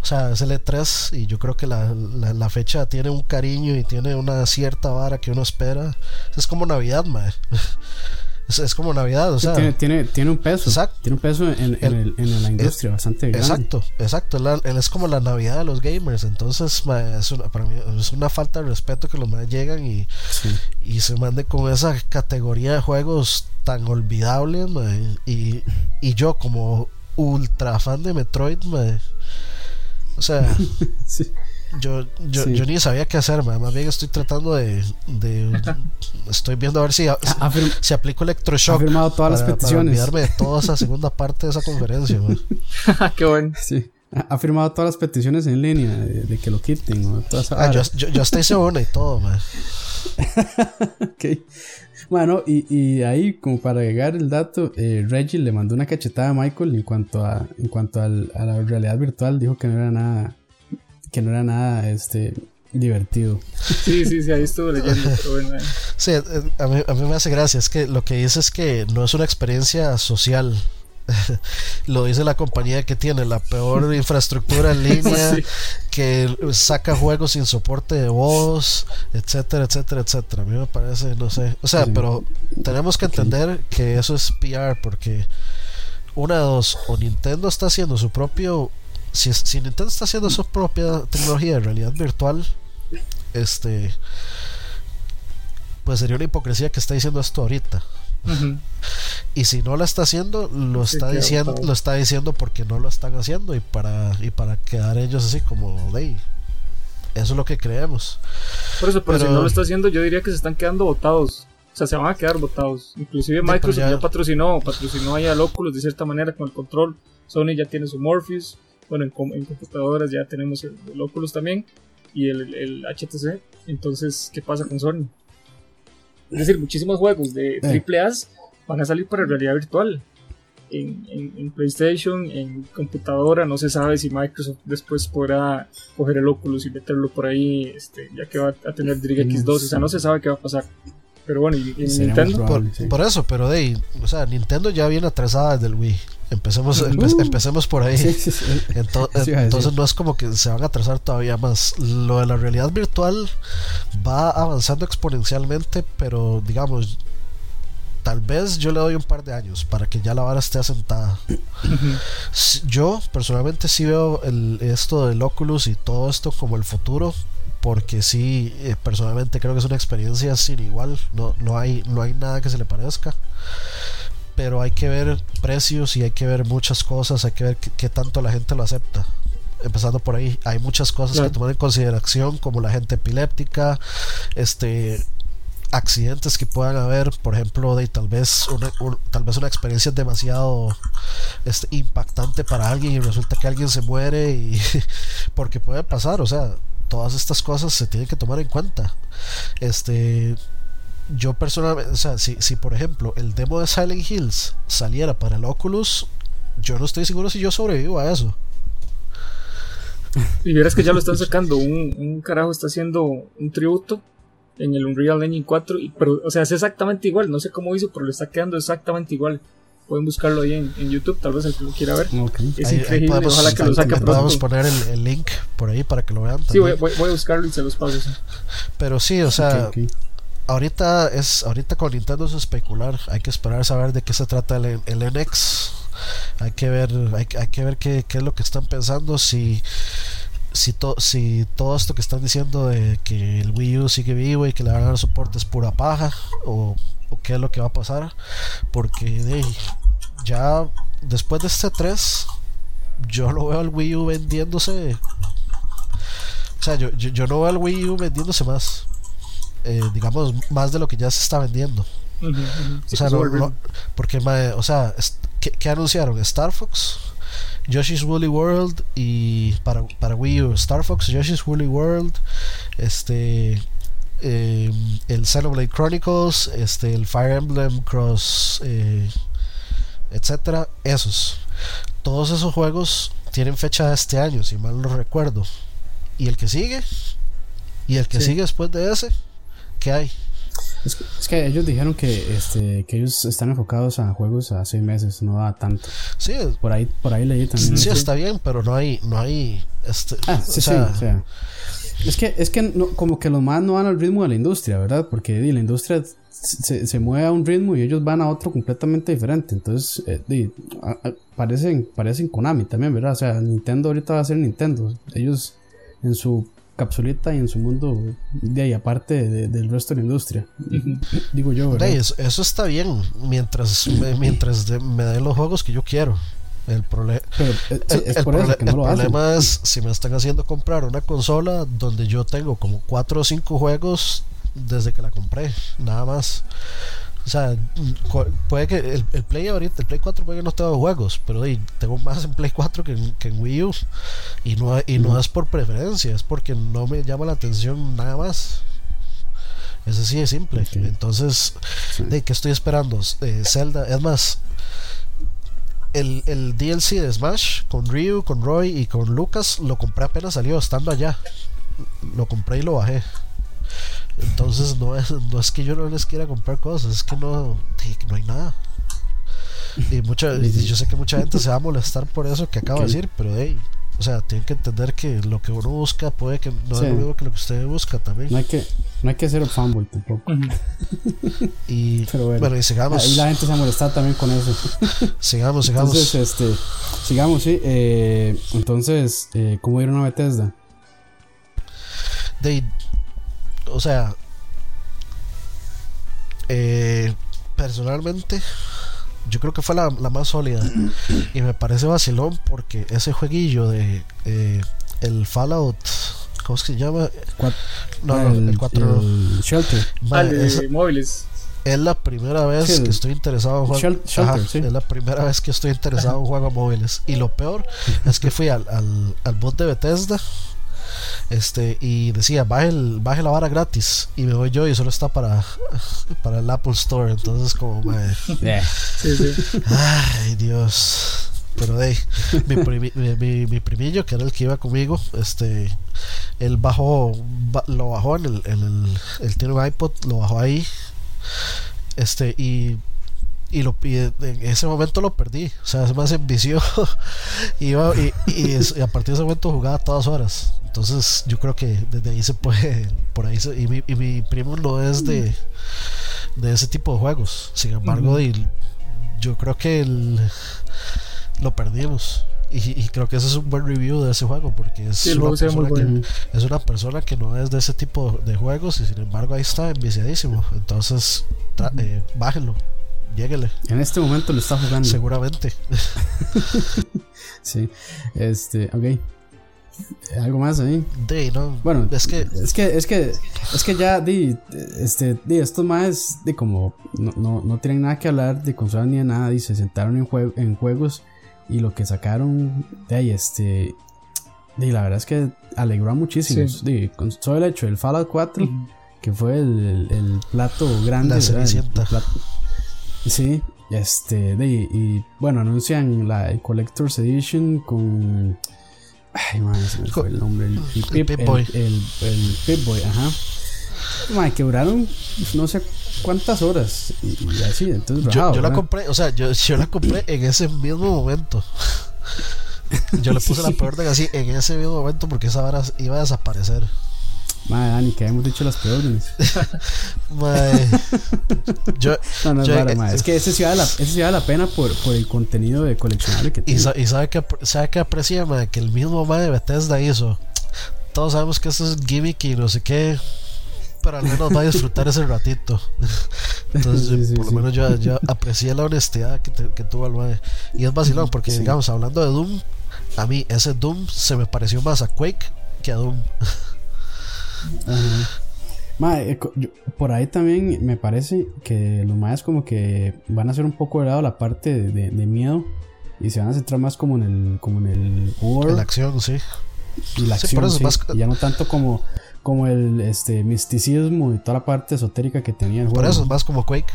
O sea, es el E3 y yo creo que la, la, fecha tiene un cariño y tiene una cierta vara que uno espera. Es como Navidad, mae. (laughs) Es, como Navidad, o sea. Tiene, tiene, tiene un peso. Exacto. Tiene un peso en, en, en la industria bastante grande. Exacto, exacto. es como la Navidad de los gamers. Entonces, es una, para mí es una falta de respeto que los más llegan y, y se manden con esa categoría de juegos tan olvidables. y, y yo, como ultra fan de Metroid, o sea. (laughs) sí. Yo, yo, yo, ni sabía qué hacer, más bien estoy tratando de, de estoy viendo a ver si, si, aplico electroshock. Ha firmado todas las peticiones. Para olvidarme de toda esa segunda parte de esa conferencia. (laughs) qué bueno. Sí. Ha firmado todas las peticiones en línea de, que lo quiten. ah, yo, yo, yo, estoy seguro y todo, man. (laughs) ok. Bueno, y, y, ahí, como para agregar el dato, eh, Reggie le mandó una cachetada a Michael en cuanto a, en cuanto a la realidad virtual. Dijo que no era nada que no era nada este divertido. Sí, sí, sí, ahí estuve leyendo, (laughs) eh. Sí, eh, a mí, a mí me hace gracia, es que lo que dice es que no es una experiencia social. (laughs) lo dice la compañía que tiene la peor infraestructura en (laughs) línea, que saca juegos sin soporte de voz, etcétera, etcétera, etcétera. A mí me parece, no sé. O sea, pero tenemos que entender que eso es PR porque una de dos, o Nintendo está haciendo su propio si, si Nintendo está haciendo su propia tecnología de realidad virtual, este pues sería una hipocresía que está diciendo esto ahorita. Y si no la está haciendo, lo está diciendo, lo está diciendo porque no lo están haciendo y para y para quedar ellos así como de eso es lo que creemos. Por eso, pero, si no lo está haciendo, yo diría que se están quedando votados. O sea, se van a quedar votados. Inclusive Microsoft ya, patrocinó, patrocinó ahí al Oculus de cierta manera con el control. Sony ya tiene su Morpheus. Bueno, en, computadoras ya tenemos el, Oculus también y el, HTC. Entonces, ¿qué pasa con Sony? Es decir, muchísimos juegos de AAA eh. van a salir para realidad virtual. En, PlayStation, en computadora, no se sabe si Microsoft después podrá coger el Oculus y meterlo por ahí, este, ya que va a tener DirectX 2, o sea, no se sabe qué va a pasar. Pero bueno, y, Nintendo. Por, eso, pero de o sea, Nintendo ya viene atrasada desde el Wii. Empecemos, uh. empecemos por ahí. entonces no es como que se van a atrasar todavía más. Lo de la realidad virtual va avanzando exponencialmente, pero digamos, tal vez yo le doy un par de años para que ya la vara esté asentada. yo personalmente sí veo el, esto del Oculus y todo esto como el futuro. Porque sí, eh, personalmente creo que es una experiencia sin igual. No, no, hay, no hay nada que se le parezca pero hay que ver precios y hay que ver muchas cosas, hay que ver qué, tanto la gente lo acepta. Empezando por ahí, hay muchas cosas que tomar en consideración, como la gente epiléptica, este accidentes que puedan haber, por ejemplo, de tal vez una, tal vez una experiencia demasiado este, impactante para alguien y resulta que alguien se muere y (laughs) porque puede pasar, o sea, todas estas cosas se tienen que tomar en cuenta. Este, yo personalmente, o sea, si, si por ejemplo el demo de Silent Hills saliera para el Oculus, yo no estoy seguro si yo sobrevivo a eso. Y verás que ya lo están sacando, un, un carajo está haciendo un tributo en el Unreal Engine 4, y, pero, o sea, es exactamente igual, no sé cómo hizo, pero le está quedando exactamente igual. Pueden buscarlo ahí en, en YouTube, tal vez el que lo quiera ver. Es increíble, ojalá que lo saque pronto. Podemos poner el, link por ahí para que lo vean. Sí, voy, voy, a buscarlo y se los paso. Pero sí, o sea, ahorita es ahorita con Nintendo es especular. Hay que esperar a saber de qué se trata el, el NX hay que ver hay, que ver qué, qué, es lo que están pensando. Si si, si todo esto que están diciendo de que el Wii U sigue vivo y que le van a dar soporte es pura paja o, qué es lo que va a pasar. Porque ya después de este 3 yo lo veo al Wii U vendiéndose. O sea yo, yo no veo al Wii U vendiéndose más eh, digamos, más de lo que ya se está vendiendo. o sea, no, porque, o sea, ¿qué, anunciaron? Star Fox, Yoshi's Woolly World y para, para Wii U, Star Fox, Yoshi's Woolly World, este, em, el Xenoblade Chronicles, este, el Fire Emblem Cross, eh, etcétera, esos. Todos esos juegos tienen fecha de este año, si mal no recuerdo. Y el que sigue, y el que sigue después de ese, ¿qué hay? Es, es, que ellos dijeron que, este, que ellos están enfocados a juegos a seis meses, no a tanto. Sí, por ahí, por ahí leí también. Sí, está bien, pero no hay, no hay, este, ah, sí, o sea, sí, o sea, es que, es que no, como que los más no van al ritmo de la industria, ¿verdad? Porque la industria se, se, mueve a un ritmo y ellos van a otro completamente diferente. Entonces, eh, di, a, a, parecen, parecen Konami también, ¿verdad? O sea, Nintendo ahorita va a ser Nintendo. Ellos en su capsulita y en su mundo de ahí, aparte de, del resto de la industria. Digo yo, ¿verdad? Eso, eso, está bien mientras, mientras de, me den los juegos que yo quiero. El, prole Pero, es, el, es no lo problema es si me están haciendo comprar una consola donde yo tengo como 4 o 5 juegos desde que la compré, nada más. O sea, puede que el, el, Play ahorita, el Play 4 puede que no tenga juegos, pero hey, tengo más en Play 4 que en, que en Wii U. Y no, y no es por preferencia, es porque no me llama la atención nada más. Ese sí es simple. Okay. Entonces, Sí. ¿de qué estoy esperando? Eh, Zelda, es más, el, el DLC de Smash con Ryu, con Roy y con Lucas lo compré apenas salió, estando allá. Lo compré y lo bajé. Entonces no es, no es que yo no les quiera comprar cosas, es que no, no hay nada. Y mucha, (laughs) y yo sé que mucha gente se va a molestar por eso que acabo de decir, pero hey, o sea, tienen que entender que lo que uno busca puede que no Sí. es lo mismo que lo que usted busca también. No hay que, no hay que ser fanboy tampoco. Y Pero bueno, bueno, y sigamos, Ahí la gente se ha molestado también con eso. (laughs) sigamos, sigamos. Entonces, este, sigamos, sí. Eh, entonces, eh, ¿cómo vieron a Bethesda? de o sea eh, personalmente yo creo que fue la, la, más sólida. Y me parece vacilón porque ese jueguillo de eh, el Fallout ¿cómo es que se llama? Cuat no, no, el, el 4 el Shelter. Vale, de es, móviles. es la primera vez sí, que estoy interesado en juegos sí. es la primera vez que estoy interesado en juegos móviles. Y lo peor (laughs) es que fui al, al, al bot de Bethesda este y decía baje, el, baje la vara gratis y me voy yo y solo está para para el Apple Store. Entonces como madre, yeah. (laughs) sí, sí. ay Dios. Pero de mi, primi, mi, mi, mi, primillo que era el que iba conmigo este él bajó ba, lo bajó en el, en el él tiene un iPod lo bajó ahí. Este y y, lo, y en ese momento lo perdí. O sea, se me envició. (laughs) Iba, y, y, y, a partir de ese momento jugaba todas horas. Entonces, yo creo que desde ahí se puede. (laughs) Por ahí se, y, mi, y mi primo no es de, de ese tipo de juegos. Sin embargo, uh -huh. yo creo que el, lo perdimos. Y, y, creo que ese es un buen review de ese juego porque es, sí, una, persona bueno. que, es una persona que no es de ese tipo de juegos y sin embargo ahí está enviciadísimo. Entonces, eh, bájenlo lléguele. En este momento lo está jugando. Seguramente. (laughs) sí. Este, ok. ¿Algo más ahí? De, no. Bueno, es que. Es que, es que, es que ya, di, este, di, estos más, de como, no, no, no tienen nada que hablar de consolas ni de nada, y se sentaron en, jue en juegos y lo que sacaron, de ahí, este, di, la verdad es que alegró a muchísimos. Sí. Di, con todo el hecho del Fallout 4, uh -huh. que fue el, el, el, plato grande. La el, el plato, Sí, este, de, y bueno, anuncian la el Collector's Edition con. Ay, man, se me fue el nombre. El, el, Pip, el, Boy. El, Pip Boy, ajá. Man, que duraron no sé cuántas horas y, y así, entonces. Yo, la compré, o sea, yo, yo la compré en ese mismo momento. Yo le (laughs) puse la peor de así en ese mismo momento porque esa vara iba a desaparecer. Madre Dani, que hemos dicho las preórdenes. (laughs) Madre. Yo, (laughs) no, no es, yo, vara, madre. es que ese sí vale la, ese vale la pena por, por el contenido de coleccionable que y, tiene. sa y sabe que sabe que aprecia madre, que el mismo madre de Bethesda hizo. Todos sabemos que eso es gimmick y no sé qué. Pero al menos va a disfrutar ese ratito. (laughs) Entonces, sí, sí, por lo sí. menos yo, yo, aprecié la honestidad que, te, que tuvo el madre. Y es vacilón, porque digamos, hablando de Doom, a mí ese Doom se me pareció más a Quake que a Doom. Yo, por ahí también me parece que los maes como que van a hacer un poco de lado la parte de, de, de, miedo y se van a centrar más como en el como en el la acción sí. Y la acción sí, más... y ya no tanto como como el este misticismo y toda la parte esotérica que tenía el por juego. eso es más como Quake.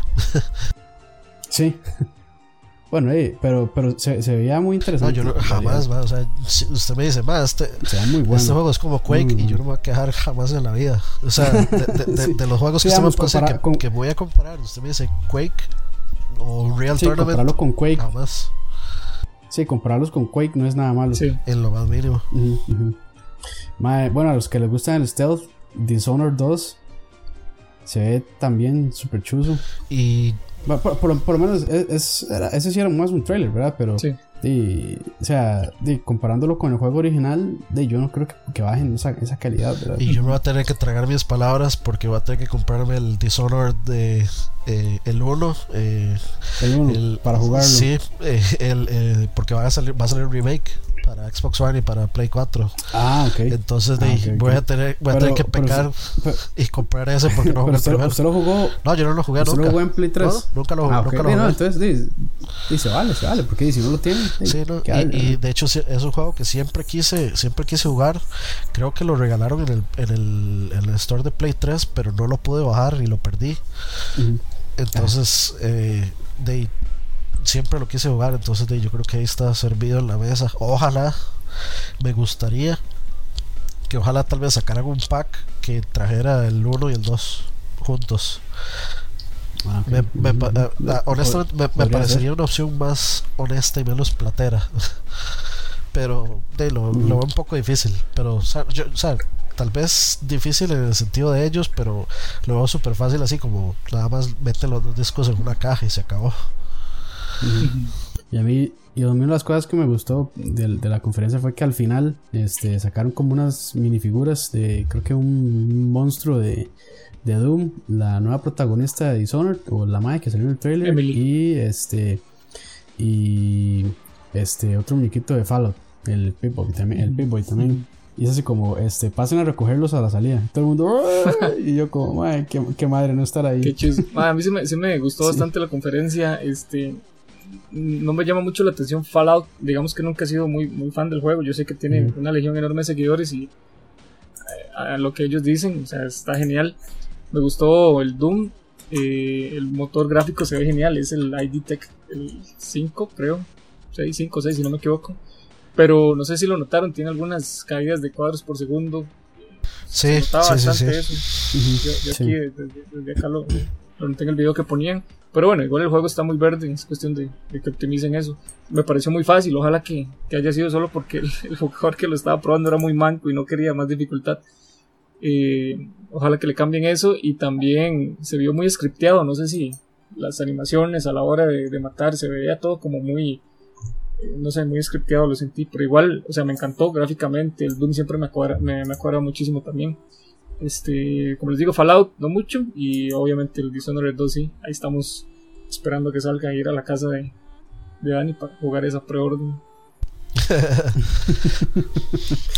Sí (laughs) Bueno, eh, pero, pero se, se veía muy No, interesante. yo no- jamás, ma, o sea, si usted me dice, ma, este, muy bueno. este juego es como Quake Mm. y yo no me voy a quejar jamás en la vida. O sea, de, de- de- (laughs) Sí. de los juegos que Sí, usted me puede que, con- que voy a comparar, usted me dice Quake o Real Sí, Tournament, compararlo con Quake. jamás, Sí, compararlos con Quake no es nada malo. Sí. en lo más mínimo. Bueno, a los que les gusta el stealth, Dishonored 2 se ve también súper chuzo. Y Por, por- por lo menos es, es- era- ese sí era más un trailer, ¿verdad? Pero, Sí. o sea, di, comparándolo con el juego original, di, yo no creo que, que bajen esa, esa calidad, ¿verdad? Y yo me voy a tener que tragar mis palabras porque voy a tener que comprarme el Dishonored de eh, el 1. eh, el- para jugarlo. Sí, eh, el, eh, porque va a salir va a salir un remake para Xbox One y para Play 4. Ah, ok. Entonces Ah, voy a tener voy a tener que pecar Pero, y comprar ese porque no (laughs) jugué pero usted, primero. usted lo jugó, No, yo no lo jugué usted lo nunca. jugó en Play 3. No, nunca lo, Ah, ok. nunca lo no, jugué. entonces di, di, se vale, se vale, porque si no lo tiene, Sí, no, y, hable, y ¿no? de hecho es un juego que siempre quise siempre quise jugar creo que lo regalaron en el, en el, en el store de Play 3 pero no lo pude bajar y lo perdí entonces eh, de siempre lo quise jugar entonces de, yo creo que ahí está servido en la mesa ojalá me gustaría que ojalá tal vez sacaran un pack que trajera el 1 y el 2 juntos Ah, me, me pa- Ujú. ah, honestamente me, parecería una opción más honesta y menos platera. (laughs) pero de, lo, lo veo un poco difícil. Pero, o sea, yo- o sea, tal vez difícil en el sentido de ellos, pero lo veo súper fácil así como nada más mete los dos discos en una caja y se acabó. (laughs) Y a mí, y a mí una de las cosas que me gustó de, de la conferencia fue que al final este, sacaron como unas minifiguras de, creo que un monstruo de, de Doom, la nueva protagonista de Dishonored, o la madre que salió en el trailer, Emily. y este, y este, otro muñequito de Fallout, el Pip-Boy también, el Pip-Boy también. Y es así como, este, pasen a recogerlos a la salida. Todo el mundo, "¡Ah!", y yo como, madre, qué, qué madre no estar ahí. Qué chido. Ma, a mí sí me, sí me gustó (laughs) Sí. bastante la conferencia. Este, no me llama mucho la atención Fallout. Digamos que nunca he sido muy, muy fan del juego. Yo sé que tiene una legión enorme de seguidores y eh, a lo que ellos dicen, o sea, está genial. Me gustó el Doom. eh, el motor gráfico se ve genial. Es el ID Tech el 5, creo. 6, 5, 6, si no me equivoco. Pero no sé si lo notaron, tiene algunas caídas de cuadros por segundo. Sí, Se notaba sí, bastante sí. eso. Yo, aquí desde, desde acá lo, lo noté en el video que ponían. Pero bueno, igual el juego está muy verde, es cuestión de, de que optimicen eso. Me pareció muy fácil, ojalá que, que haya sido solo porque el, (laughs) el jugador que lo estaba probando era muy manco y no quería más dificultad. Eh, ojalá que le cambien eso y también se vio muy scripteado, no sé si las animaciones a la hora de, de matar se veía todo como muy, eh, no sé, muy scripteado lo sentí, pero igual, o sea, me encantó gráficamente, el Doom siempre me acuadra, me, me acuadra muchísimo también. Este, como les digo, Fallout no mucho y obviamente el Dishonored 2 sí, ahí estamos esperando que salga a ir a la casa de, de Dani para jugar esa preorden. (laughs)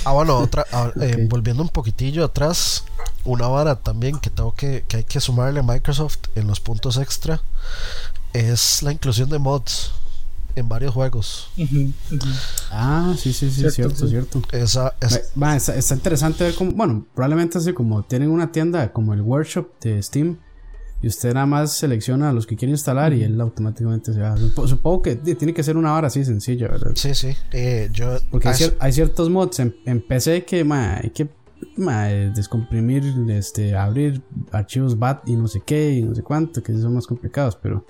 Ah, bueno, otra, ah, eh, volviendo un poquitillo atrás, una vara también que tengo que, que hay que sumarle a Microsoft en los puntos extra es la inclusión de mods en varios juegos. Ah, sí, sí, sí, Cierto, cierto, sí. cierto. Esa es, Va, está, está interesante ver cómo, bueno, probablemente así como tienen una tienda como el workshop de Steam y usted nada más selecciona a los que quiere instalar y él automáticamente se va. Supo- Supongo que tiene que ser una hora así sencilla, ¿verdad? sí, sí. eh, yo, Porque hay, cier- hay ciertos mods en, en PC que ma, hay que ma, eh, descomprimir, este, abrir archivos BAT y no sé qué y no sé cuánto, que son más complicados, pero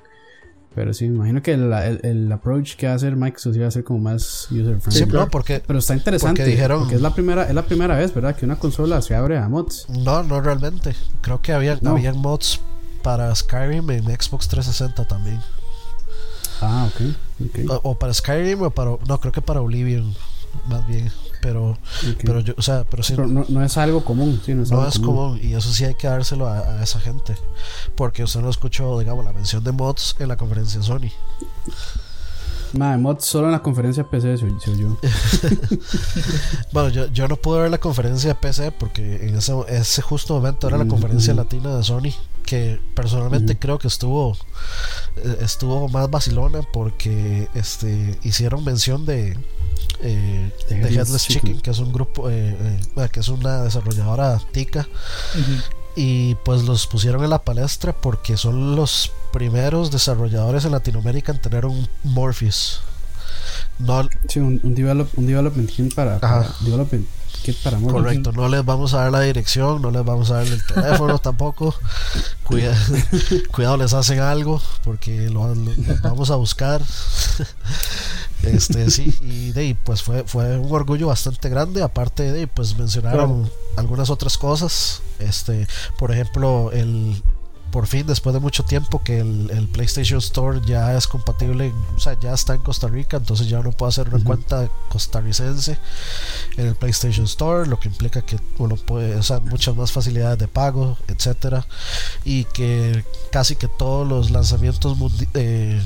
pero sí, me imagino que el, el, el approach que va a hacer Microsoft va a ser como más user friendly. sí, no, porque Pero está interesante. Porque dijeron- porque es la primera, es la primera vez, ¿verdad? Que una consola se abre a mods. no, no realmente. Creo que había, No. habían mods para Skyrim en Xbox 360 también. Ah, ok. ok, O, o para Skyrim o para. No, creo que para Oblivion, más bien. Pero, ok. pero yo, o sea, pero sí. Pero no, no es algo común, sí, no es, No algo es común y eso sí hay que dárselo a, a esa gente. Porque usted no escuchó, digamos, la mención de mods en la conferencia Sony. Madre, mods solo en la conferencia PC se oyó. (laughs) Bueno, yo, yo no pude ver la conferencia de PC porque en ese, ese justo momento era la Mm, conferencia ujú. latina de Sony. Que personalmente creo que estuvo eh, estuvo más vacilona porque este hicieron mención de eh, de Headless Chicken. Chicken, que es un grupo, eh, eh, que es una desarrolladora tica. Ujú. y pues los pusieron en la palestra porque son los primeros desarrolladores en Latinoamérica en tener un Morpheus. No, sí, un, un, development kit para, para development kit para. Correcto, no les vamos a dar la dirección, no les vamos a dar el teléfono (laughs) tampoco. Cuida, (laughs) cuidado, les hacen algo porque lo, vamos a buscar. Este sí, y de pues fue, fue un orgullo bastante grande. Aparte de pues mencionaron algunas otras cosas. Este, por ejemplo, el por fin, después de mucho tiempo, que el, PlayStation Store ya es compatible, o sea, ya está en Costa Rica, entonces ya uno puede hacer una cuenta costarricense en el PlayStation Store, lo que implica que uno puede, o sea, muchas más facilidades de pago, etcétera, y que casi que todos los lanzamientos eh,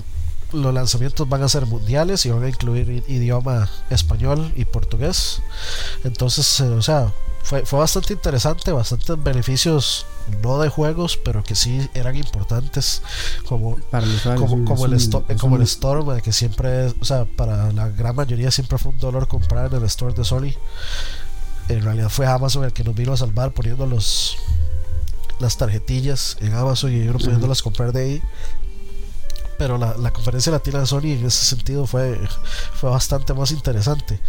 los lanzamientos van a ser mundiales y van a incluir idioma español y portugués. Entonces, eh, o sea, fue, fue bastante interesante, bastantes beneficios, no de juegos, pero que sí eran importantes, como, como, como, el, como el store, que siempre, o sea, para la gran mayoría siempre fue un dolor comprar en el store de Sony. En realidad fue Amazon el que nos vino a salvar poniendo los las tarjetillas en Amazon y uno pudiéndolas comprar de ahí pero la, la, conferencia latina de Sony en ese sentido fue, fue bastante más interesante.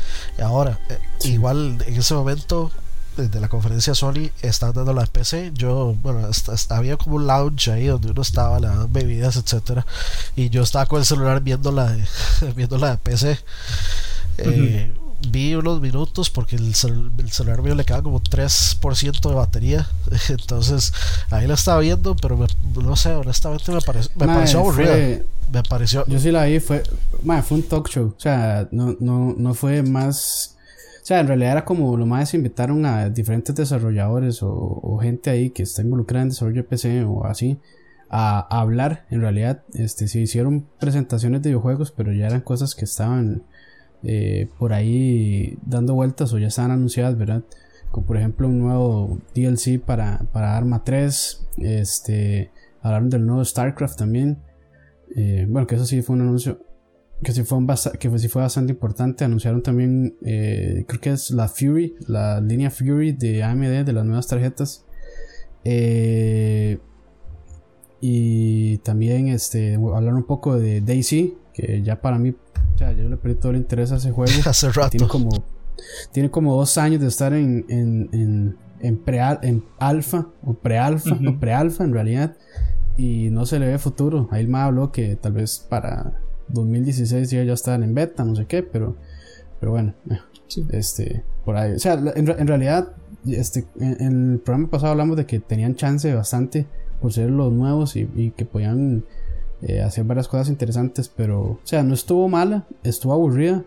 Ahora, eh, igual en ese momento de la conferencia Sony estaban dando la PC. Yo, bueno, había como un lounge ahí donde uno estaba, las bebidas, etcétera. Y yo estaba con el celular viendo la, (laughs) viendo la PC. Eh, vi unos minutos porque el, celular mío le queda como 3% de batería. (laughs) Entonces ahí la estaba viendo, pero no sé, honestamente me, me pareció aburrida. me pareció. Yo sí la vi, fue, fue un talk show. O sea, no, no, no fue más. O sea, en realidad era como lo más invitaron a diferentes desarrolladores o, gente ahí que está involucrada en desarrollo de PC o así. A, a, hablar, en realidad, este, se hicieron presentaciones de videojuegos, pero ya eran cosas que estaban eh, por ahí dando vueltas o ya están anunciadas, ¿verdad? Como por ejemplo un nuevo DLC para, para Arma 3, este, hablaron del nuevo StarCraft también. Eh, bueno, que eso sí fue un anuncio que sí fue, que sí fue bastante importante. Anunciaron también, eh, creo que es la Fury, la línea Fury de AMD de las nuevas tarjetas. y también este, hablaron un poco de Daisy, que ya para mí o sea, yo le perdí todo el interés a ese juego. (laughs) Hace rato. Tiene como, tiene como dos años de estar en, en, en, en, pre, en alfa o pre-alfa, o pre-alfa en realidad. Y no se le ve futuro. Ahí me habló que tal vez para 2016 ya estar en beta, no sé qué, pero, pero bueno, eh, este, por ahí. O sea, en, en realidad, este, en, el programa pasado hablamos de que tenían chance bastante por ser los nuevos y, y que podían eh, hacer varias cosas interesantes, pero, o sea, no estuvo mala, estuvo aburrida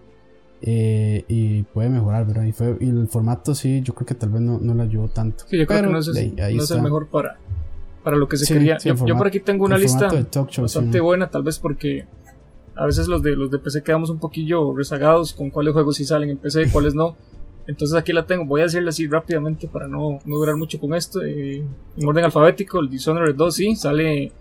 eh, y puede mejorar, ¿verdad? Y, fue, y el formato sí, yo creo que tal vez no, no le ayudó tanto. Sí, yo creo que no es, el mejor para, para lo que se quería. yo, por aquí tengo una lista bastante buena, tal vez porque a veces los de los de PC quedamos un poquillo rezagados con cuáles juegos sí salen en PC y cuáles no. Entonces aquí la tengo, voy a decirle así rápidamente para no, no durar mucho con esto. Eh, en orden alfabético, el Dishonored 2 sí, sale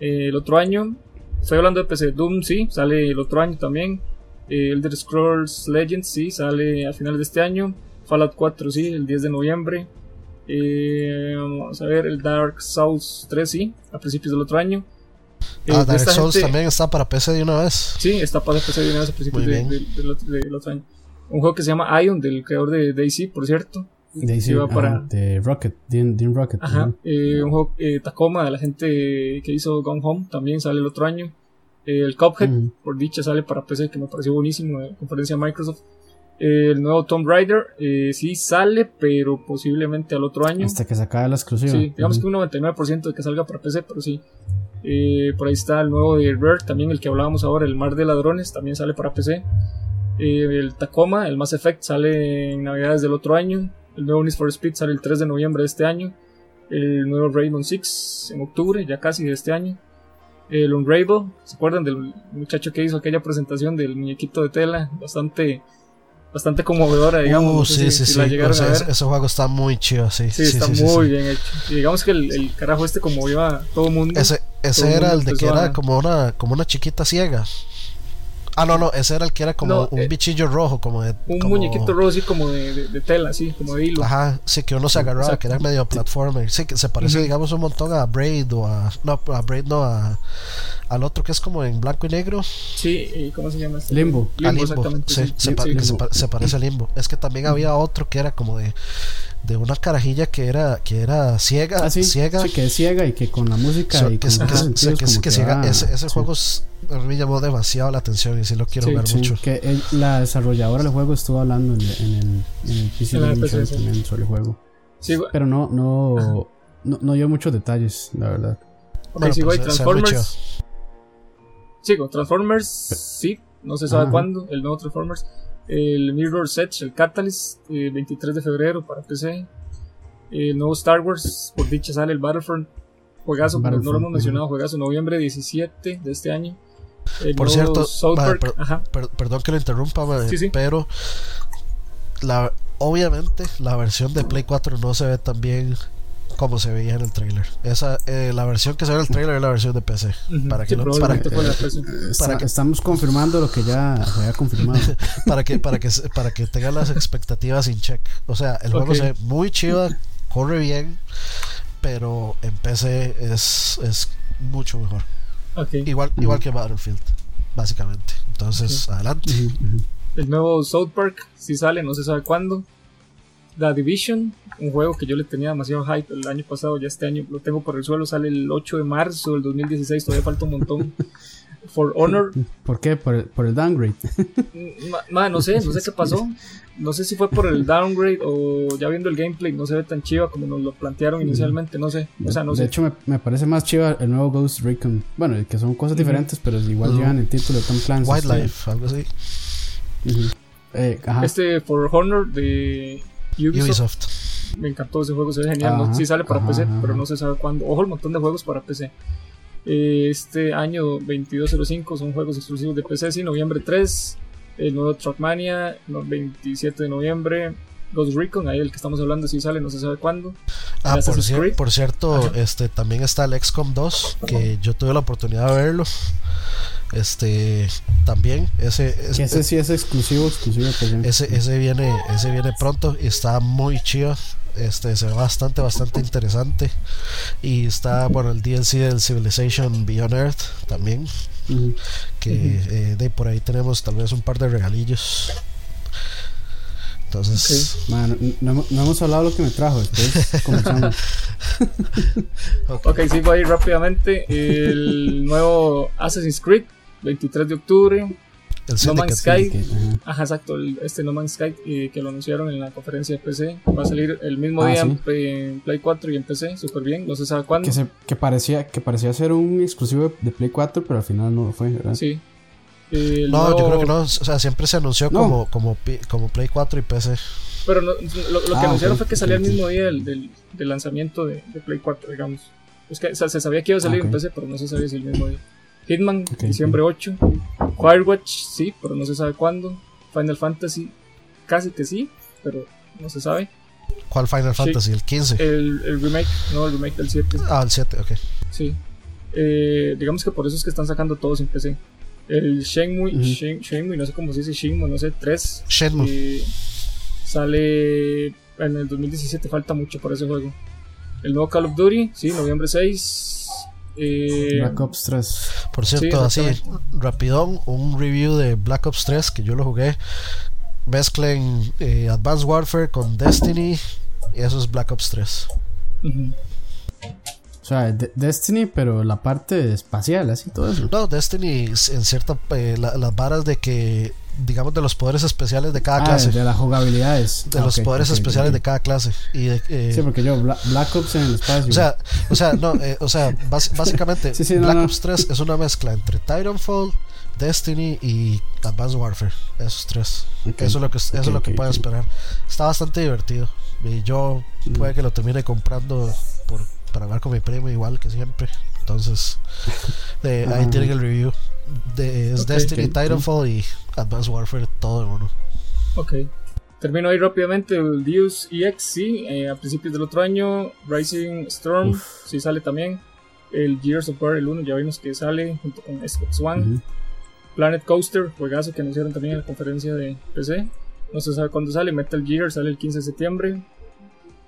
eh, el otro año. Estoy hablando de PC. Doom, sí, sale el otro año también. Eh, Elder Scrolls Legends, sí, sale a finales de este año. Fallout 4, sí, el 10 de noviembre. Eh, vamos a ver, el Dark Souls 3, sí, a principios del otro año. ah, Dark Souls también está para PC de una vez. Sí, está para PC de una vez a principios del otro año. Un juego que se llama Ion, del creador de Daisy, por cierto. Daisy, para... de Rocket, Dean, Rocket. Ajá, eh, un juego eh, Tacoma de la gente que hizo Gone Home también sale el otro año. Eh, el Cuphead, por dicha, sale para PC, que me pareció buenísimo, de conferencia de Microsoft. el nuevo Tomb Raider sí sale, pero posiblemente al otro año. Hasta que se acabe la exclusiva. Sí, digamos que un 99% de que salga para PC, pero sí. por ahí está el nuevo de Rare, también el que hablábamos ahora, el Mar de Ladrones, también sale para PC. el Tacoma, el Mass Effect, sale en Navidades del otro año. El nuevo Need for Speed sale el 3 de noviembre de este año. El nuevo Rainbow Six en octubre, ya casi de este año. El Unravel, ¿se acuerdan del muchacho que hizo aquella presentación del muñequito de tela? Bastante bastante conmovedora, digamos. Uh, sí, sí, sí. ese juego está muy chido, sí. Sí, está muy bien hecho. Y digamos que el, carajo este conmovió a todo el mundo. Ese, ese era el de que era como una, como una chiquita ciega. Ah, no, no, ese era el que era como No, un eh, bichillo rojo, como de. Un como- muñequito rojo así como de, de- de tela, así, como de hilo. Ajá, sí, que uno se agarraba, Exacto. que era medio platformer. Sí, que se parece, digamos, un montón a Braid o a. No, a Braid no, a, al otro que es como en blanco y negro. Sí, ¿y ¿cómo se llama este? Limbo. a Limbo. exactamente. Sí, sí. se, Sí, pa- sí. que se, Limbo. pa- se parece a Limbo. Es que también había otro que era como de. De una carajilla que era que era ciega, Ah, sí, ciega, sí, que es ciega y que con la música So- y que, con que- que- ciega. va- ese, ese sí, juego es- a mí me llamó demasiado la atención y sí lo quiero Sí, sí, mucho. que el- la desarrolladora del juego estuvo hablando en, en el, en el PC Gaming también sobre el juego. Pero no, no, no, no dio muchos detalles, la verdad. Ok, Bueno, sigo ahí, pues, ve muy Transformers. Sigo, Transformers, sí, no se sabe Ajá. cuándo, el nuevo Transformers. El Mirror's Edge, el Catalyst, eh, 23 de febrero para PC. El nuevo Star Wars, por dicha sale el Battlefront. Juegazo, como no lo hemos mencionado, juegazo, noviembre 17 de este año. El Por cierto. Per- perdón que lo interrumpa, Sí, sí. pero la, obviamente la versión de Play 4 no se ve tan bien como se veía en el trailer. Esa, eh, la versión que se ve en el trailer es la versión de PC. Para sí, que lo- probablemente para-. Está- Para que- Estamos confirmando lo que ya se había confirmado. (laughs) para que para que para que tengan las expectativas sin check. O sea, el juego Ok. se ve muy chido, corre bien, pero en PC es, es mucho mejor. Igual igual que Battlefield, básicamente. Entonces, adelante. El nuevo South Park, si sale, no se sabe cuándo. The Division, un juego que yo le tenía demasiado hype el año pasado, ya este año lo tengo por el suelo, sale el 8 de marzo del 2016, todavía falta un montón. (laughs) For Honor, ¿Por qué? Por el, por el downgrade. ma- ma, no sé, no sé qué pasó. No sé si fue por el downgrade o ya viendo el gameplay no se ve tan chiva como nos lo plantearon inicialmente, no sé. O sea, no de sé. hecho, me, me parece más chiva el nuevo Ghost Recon. Bueno, que son cosas diferentes, pero igual llevan el título de Tom Clancy. Wildlife, algo así. Ujú. Eh, ajá. Este For Honor de Ubisoft, Ubisoft. me encantó ese juego, se ve genial. ¿no? Sí sale para ajá, PC, ajá. pero no se sabe cuándo. Ojo, el montón de juegos para PC. Eh, Este año 2205 son juegos exclusivos de PC, sí, noviembre 3. El nuevo Trackmania, no, 27 de noviembre. Ghost Recon, ahí el que estamos hablando, si sale, no se sabe cuándo. Ah, por, cier- por cierto, Ajá. este también está el XCOM 2, que yo tuve la oportunidad de verlo. Este también ese ese, ese sí es exclusivo, exclusivo PC. ese, ese viene ese viene pronto y está muy chido. Este se ve bastante bastante interesante y está bueno el DLC del Civilization Beyond Earth también que eh, de por ahí tenemos tal vez un par de regalillos. Entonces, no, hemos- no hemos hablado de lo que me trajo. (laughs) Comenzamos. (laughs) Ok, sigo ahí rápidamente. El nuevo Assassin's Creed, 23 de octubre. El No Man's. Sky. Que, ajá. Ajá, exacto, el- este No Man's Sky eh, que lo anunciaron en la conferencia de PC. Va a salir el mismo Ah, día en sí. Play, en Play 4 y en PC, súper bien, no se sabe cuándo. Que, se- que parecía, que parecía ser un exclusivo de, de Play 4, pero al final no lo fue, ¿verdad? Sí. El No, yo nuevo- creo que no. O sea, siempre se anunció No. como, como, como Play 4 y PC. Pero no- lo, lo que Ah, anunciaron ok, fue que salía el mismo día del, del, del lanzamiento de, de Play 4, digamos. Es que o sea, se sabía que iba a salir Ah, ok. en PC, pero no se sabía si el mismo día. Hitman, diciembre 8. Firewatch, sí, pero no se sabe cuándo. Final Fantasy, casi que sí, pero no se sabe. ¿Cuál Final. Fantasy? ¿El 15? El, el remake, no, el remake del 7. Ah, el 7, ok. Sí. Eh, digamos que por eso es que están sacando todos en PC. El Shenmue. Shen- Shenmue, no sé cómo se dice Shenmue, no sé, 3. Shenmue. eh, sale en el 2017, falta mucho para ese juego. El nuevo Call of Duty, sí, noviembre 6. Eh, Black Ops 3. Por cierto, así, rapidón, un review de Black Ops 3 que yo lo jugué. Mezclen eh, Advanced Warfare con Destiny. Y eso es Black Ops 3. ujú. O sea, de- Destiny, pero la parte espacial, así todo eso. No, Destiny es en cierta. eh, la- las varas de que. Digamos de los poderes especiales de cada Ah, clase. de las jugabilidades. de Ah, los poderes especiales de cada clase. Y de, eh, Sí, porque yo, Bla- Black Ops en el espacio. O sea, o sea, no, eh, o sea, bás- (laughs) básicamente Sí, sí, no, Black no. Ops 3 es una mezcla entre Titanfall, Destiny y Advanced Warfare, esos tres. Eso es lo que eso es lo que pueden esperar. Está bastante divertido. Y yo Mm. puede que lo termine comprando por para hablar con mi primo igual que siempre. Entonces, (laughs) eh, ahí tienen el review. De, es Destiny. Titanfall y Advanced Warfare todo en uno. Ok. Termino ahí rápidamente el Deus EX, sí, eh, a principios del otro año. Rising Storm, Uf. sí sale también. El Gears of War, el 1, ya vimos que sale junto con Xbox One. Planet Coaster, juegazo que anunciaron también en la conferencia de PC. No se sabe cuándo sale. Metal Gear sale el 15 de septiembre.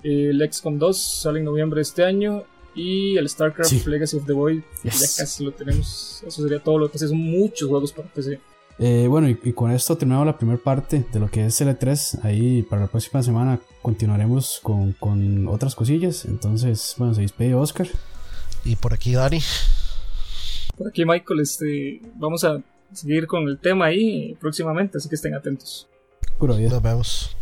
El XCOM 2 sale en noviembre de este año. Y el StarCraft Legacy of the Void ya casi lo tenemos. Eso sería todo lo que pasa. Son muchos juegos para PC. Eh, bueno, y, con esto terminamos la primera parte de lo que es L3. Ahí para la próxima semana continuaremos con, con otras cosillas. Entonces, bueno, se despide Oscar. Y por aquí Dani. Por aquí Michael, este, vamos a seguir con el tema ahí próximamente, así que estén atentos. Nos vemos.